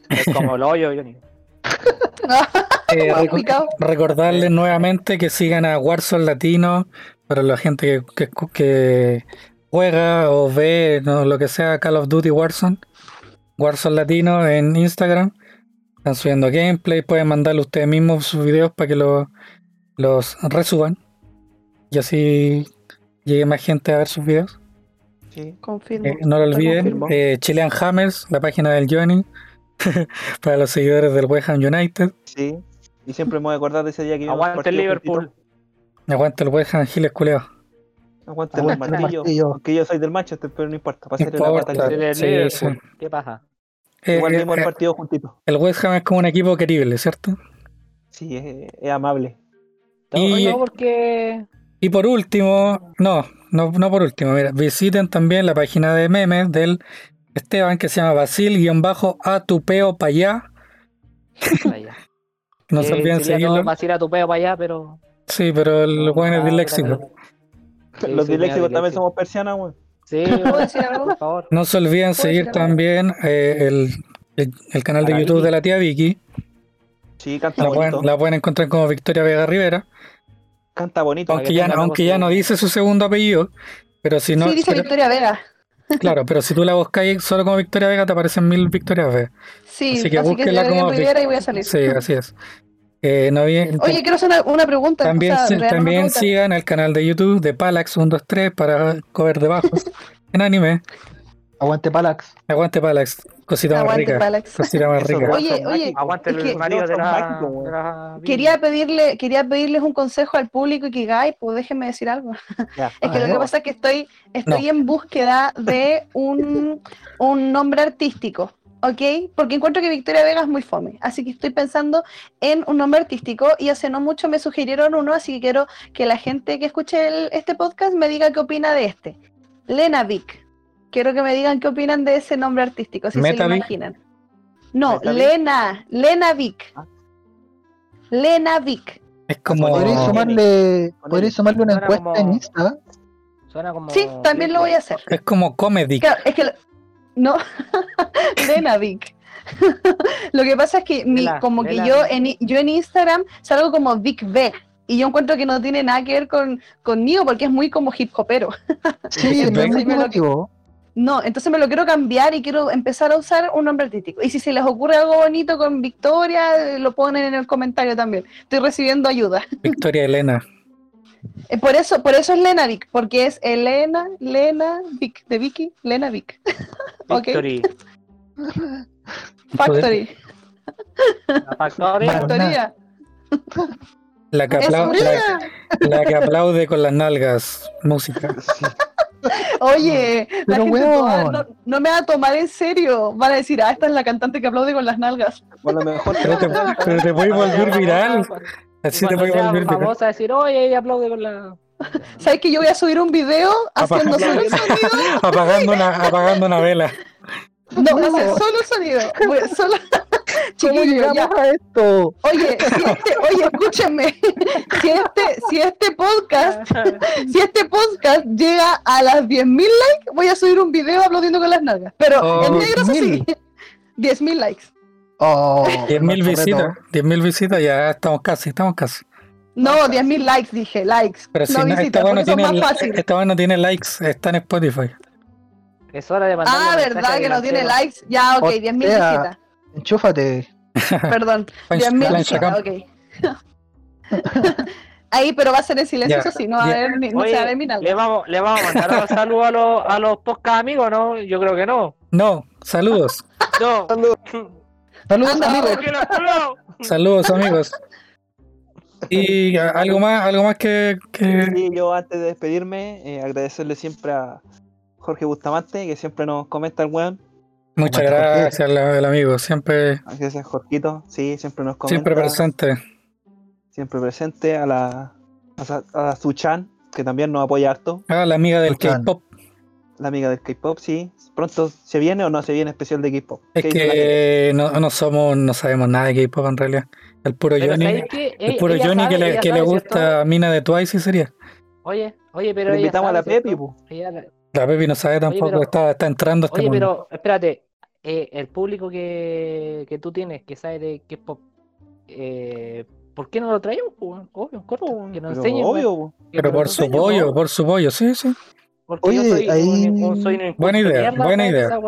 Es como el hoyo, Johnny. Eh, reco- recordarles nuevamente que sigan a Warzone Latino para la gente que, que, que juega o ve no, lo que sea Call of Duty Warzone. Warzone Latino en Instagram. Están subiendo gameplay. Pueden mandarle ustedes mismos sus videos para que lo- los resuban. Y así llegue más gente a ver sus videos. Sí. Confirmo. Eh, no lo olviden. eh, Chilean Hammers, la página del Johnny. para los seguidores del West Ham United. Sí. Y siempre me voy a acordar de ese día que vimos Aguante el Liverpool. juntito. Aguanta el West Ham Giles Culeo. Aguante el Aguante el martillo. martillo. Aunque yo soy del Manchester, pero no importa. No Pasarle la pata Sí. ¿Qué pasa? Eh, Igual eh, vimos el eh, partido juntito. el West Ham es como un equipo querible, ¿cierto? Sí, es, es amable. Y- No, no, porque. Y por último, no, no, no por último, mira, visiten también la página de memes del Esteban que se llama Basil-Atupeo Payá. Vaya. No se Eh, olviden seguirlo. todo Vas a ir a tu peo para allá, pero. Sí, pero el no, bueno es disléxico. Sí, Los disléxicos también somos persianas, weón. Sí, ¿Puedo decir algo? por favor. No se olviden ¿Puedo seguir también eh, el, el- el canal de YouTube Vicky. de la tía Vicky. Sí, canta La bonito. pueden, la pueden encontrar como Victoria Vega Rivera. Canta bonito. Aunque que ya, aunque no dice su segundo apellido. Pero si no. sí, dice pero- Victoria Vega. Claro, pero si tú la buscáis solo como Victoria Vega, te aparecen mil Victorias Vega. Sí, Así así que que, búsquela le como Rivera y voy a salir. Sí, así es. Eh, no había- Oye, quiero hacer una, una pregunta. También, o sea, también pregunta. sigan el canal de YouTube de Palax123 para cover de bajos en anime. Aguante Palax. Aguante Palax, cosita más Aguante, rica. Palax. Cosita más rica. Oye, oye. Aguante Es el que- marido de la. de la- Quería pedirle, quería pedirles un consejo al público y que Guy, pues déjenme decir algo. Ya. Es que lo que pasa es que estoy, estoy en búsqueda de un, un nombre artístico, ¿ok? Porque encuentro que Victoria Vega es muy fome, así que estoy pensando en un nombre artístico y hace no mucho me sugirieron uno, así que quiero que la gente que escuche el- este podcast me diga qué opina de este. Lena Vic. Quiero que me digan qué opinan de ese nombre artístico, si se lo imaginan. No, Meta Vic. Lena, Lena Vic. Ah. Lena Vic. Es como. Podríais Con sumarle, L. sumarle una encuesta como- en Insta. Suena como. Sí, también lo voy a hacer. Es como comedy. Claro, es que lo- no, Lena Vic. Lo que pasa es que mi, como que yo Vic. en, yo en Instagram salgo como Vic B y yo encuentro que no tiene nada que ver con conmigo porque es muy como hip hopero. Sí, es Entonces, muy me lo-. No, entonces me lo quiero cambiar y quiero empezar a usar un nombre artístico. Y si se les ocurre algo bonito con Victoria, eh, lo ponen en el comentario también. Estoy recibiendo ayuda. Victoria Elena. Eh, Por eso, por eso es Lena Vic, porque es Elena, Lena Vic, de Vicky, Lena Vic. Factory, La Factory. Bueno. factoría. La que, ¡Es aplau- mía! la- la que aplaude con las nalgas. Música. Oye, la Pero, gente weón. no, no me va a tomar en serio. Van a decir, ah, esta es la cantante que aplaude con las nalgas. O a lo mejor Pero te, pero te voy a volver viral. Así te voy a volver viral. Vamos a decir, oye, ella aplaude con la. ¿Sabes que yo voy a subir un video haciendo Apaga- solo el sonido? Apagando una, apagando una vela. No, va a ser solo sonido. Voy a solo... ¿Cómo Chiquillos, ya. llegamos a esto? Oye, si este, oye, escúchenme. Si este, si este podcast, si este podcast llega a las 10.000 likes, voy a subir un video aplaudiendo con las nalgas. Pero Oh, en negro eso sí. 10.000. 10.000 likes. Oh, 10.000 nuestro visitas. reto. 10.000 visitas, ya estamos casi, estamos casi. No, 10.000 likes dije, likes. Pero si no no, visitas, esta son tiene, más esta weá no tiene likes, está en Spotify. Es hora de mandar. Ah, verdad que no tiene likes. Ya, ok, O 10.000 sea, visitas. Enchúfate. Perdón, Plancha- 10.000 plancha visitas, camp. ok. Ahí, pero va a ser en silencio, eso sí, no va a haber ni, no se va a ver mi nalga. le vamos, le vamos a mandar un saludo a los, a los podcast amigos, ¿no? Yo creo que no. No, saludos. No. Saludos, Anda, amigos. ¿Por qué los saludos? Saludos, amigos. Y algo más, algo más que, que- Sí, yo antes de despedirme, eh, agradecerle siempre a Jorge Bustamante, que siempre nos comenta el weón. Muchas gracias al, al amigo, siempre, Gracias, Jorgito. Sí, siempre nos comenta. siempre presente. Siempre presente. A la, a, a Suchan, que también nos apoya harto. Ah, la amiga del. K-pop. La amiga del K-pop, sí. Pronto se viene o no se viene especial de K-pop. Es que no, no somos, no sabemos nada de K-pop en realidad. El puro Pero Johnny, ¿sabes qué? el Ella- puro Johnny que sabe, le, que le sabe, gusta Mina de Twice sí sería. ¿cierto? Oye, oye, pero ella invitamos a la sabe, Pepi, ¿cierto? La- Pepi no sabe tampoco, pero- está, está entrando a este Oye, mundo. pero espérate, eh, el público que, que tú tienes, que sabe de K-pop, eh, ¿por qué no lo traemos? Obvio, corto, que nos enseñen. obvio, po. Que Pero por su pollo, por su pollo, sí, sí. Porque yo Oye, soy, ahí- un, un- soy un Buena de idea, buena idea. esa.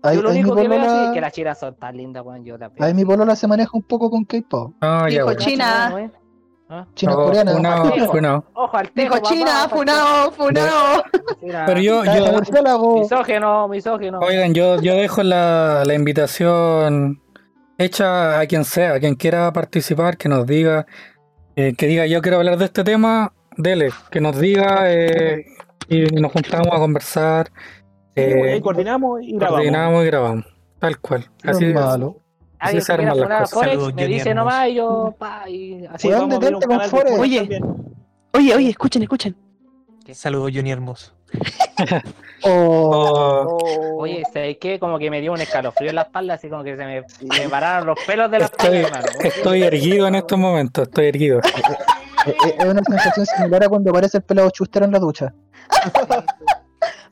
Ahí, Yo lo único que veo así es polola, que las chinas son tan lindas, weón. Yo veo. ahí mi polola se maneja un poco con K-pop. Ah, ya, bueno. China. ¿Ah? China Oh, coreana. funao, Tejo. funao. Ojo al tejo, Dijo China, papá, funao, funao. China. Pero yo, yo. Misógeno, misógeno. oigan, yo, yo dejo la, la invitación hecha a quien sea, a quien quiera participar, que nos diga, eh, que diga yo quiero hablar de este tema, dele, que nos diga eh, y nos juntamos a conversar, Sí, eh, coordinamos y grabamos. coordinamos y grabamos, tal cual. No Así es es. malo. Alguien se que quiera arman las funar a cosas. Forex, Saludos, me dice Hermoso. nomás y yo, pa, y así. Vamos a un canal de Forex. Oye. también. Oye, oye, escuchen, escuchen. Saludos, Johnny Hermoso. Oh, Oh, Oye, ¿sabes qué? Como que me dio un escalofrío en la espalda, así como que se me, me pararon los pelos de la Estoy, espalda, hermano. estoy erguido en estos momentos, estoy erguido. eh, eh, es una sensación similar a cuando aparece el pelado Chuster en la ducha.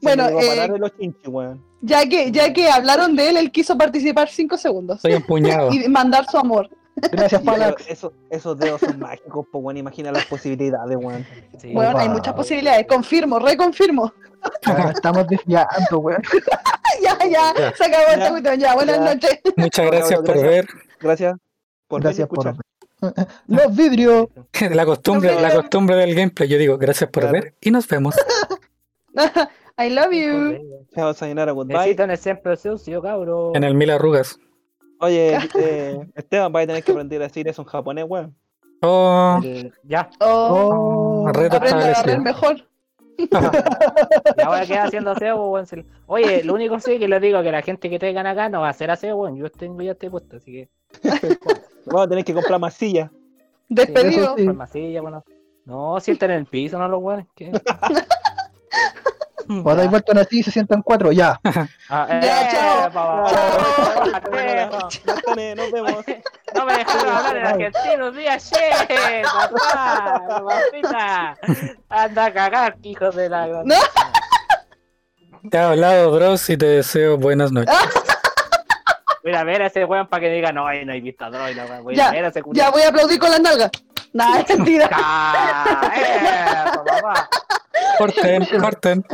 Bueno, eh, de los chinches, weón. Ya que, ya que hablaron de él, él quiso participar cinco segundos Estoy empuñado. y mandar su amor. Gracias, Palax. eso- esos dedos son mágicos, pues, weón. Imagina las posibilidades, weón. Sí. Bueno, hay muchas posibilidades. Confirmo, reconfirmo. Estamos desviando, weón. ya, ya, Ya. se acabó esta cuestión. Ya, buenas Ya. noches. Muchas Bueno, gracias por ver. Gracias por Gracias por escuchar. Los vidrios. La costumbre, la costumbre del gameplay. Yo digo, gracias por Claro. ver y nos vemos. I love you. Chao, sayonara, goodbye. Necesito un ejemplo sucio, cabrón. En el Mil Arrugas. Oye, eh, Esteban, vas a tener que aprender a decir eso en japonés, weón. Oh, El- Ya, Oh, Oh, reto aprende a barrer mejor. y ahora queda haciendo aseo, weón. Se- Oye, lo único sí que les digo que la gente que traigan acá no va a hacer aseo, weón. Yo tengo ya este puesto, así que. Vamos a tener que comprar más sillas. Despedido. Sí. Farmacilla, bueno. No, sienten en el piso, no los weones. Cuando hay vuelto así se sientan cuatro, ya. Ah, Ya, eh, chao. pa- Chao. Nos vemos. No me dejaron hablar en argentino, día che, papá, papita. Anda a cagar, hijo de la. No. te ha hablado, Dross, y te deseo buenas noches. Voy a ver a ese weón para que diga, no, no hay visto la weón. Voy Ya, a ver a ese Ya voy a aplaudir con las nalgas. Nada, es mentira. Ah, eh, papá. Corten, corten.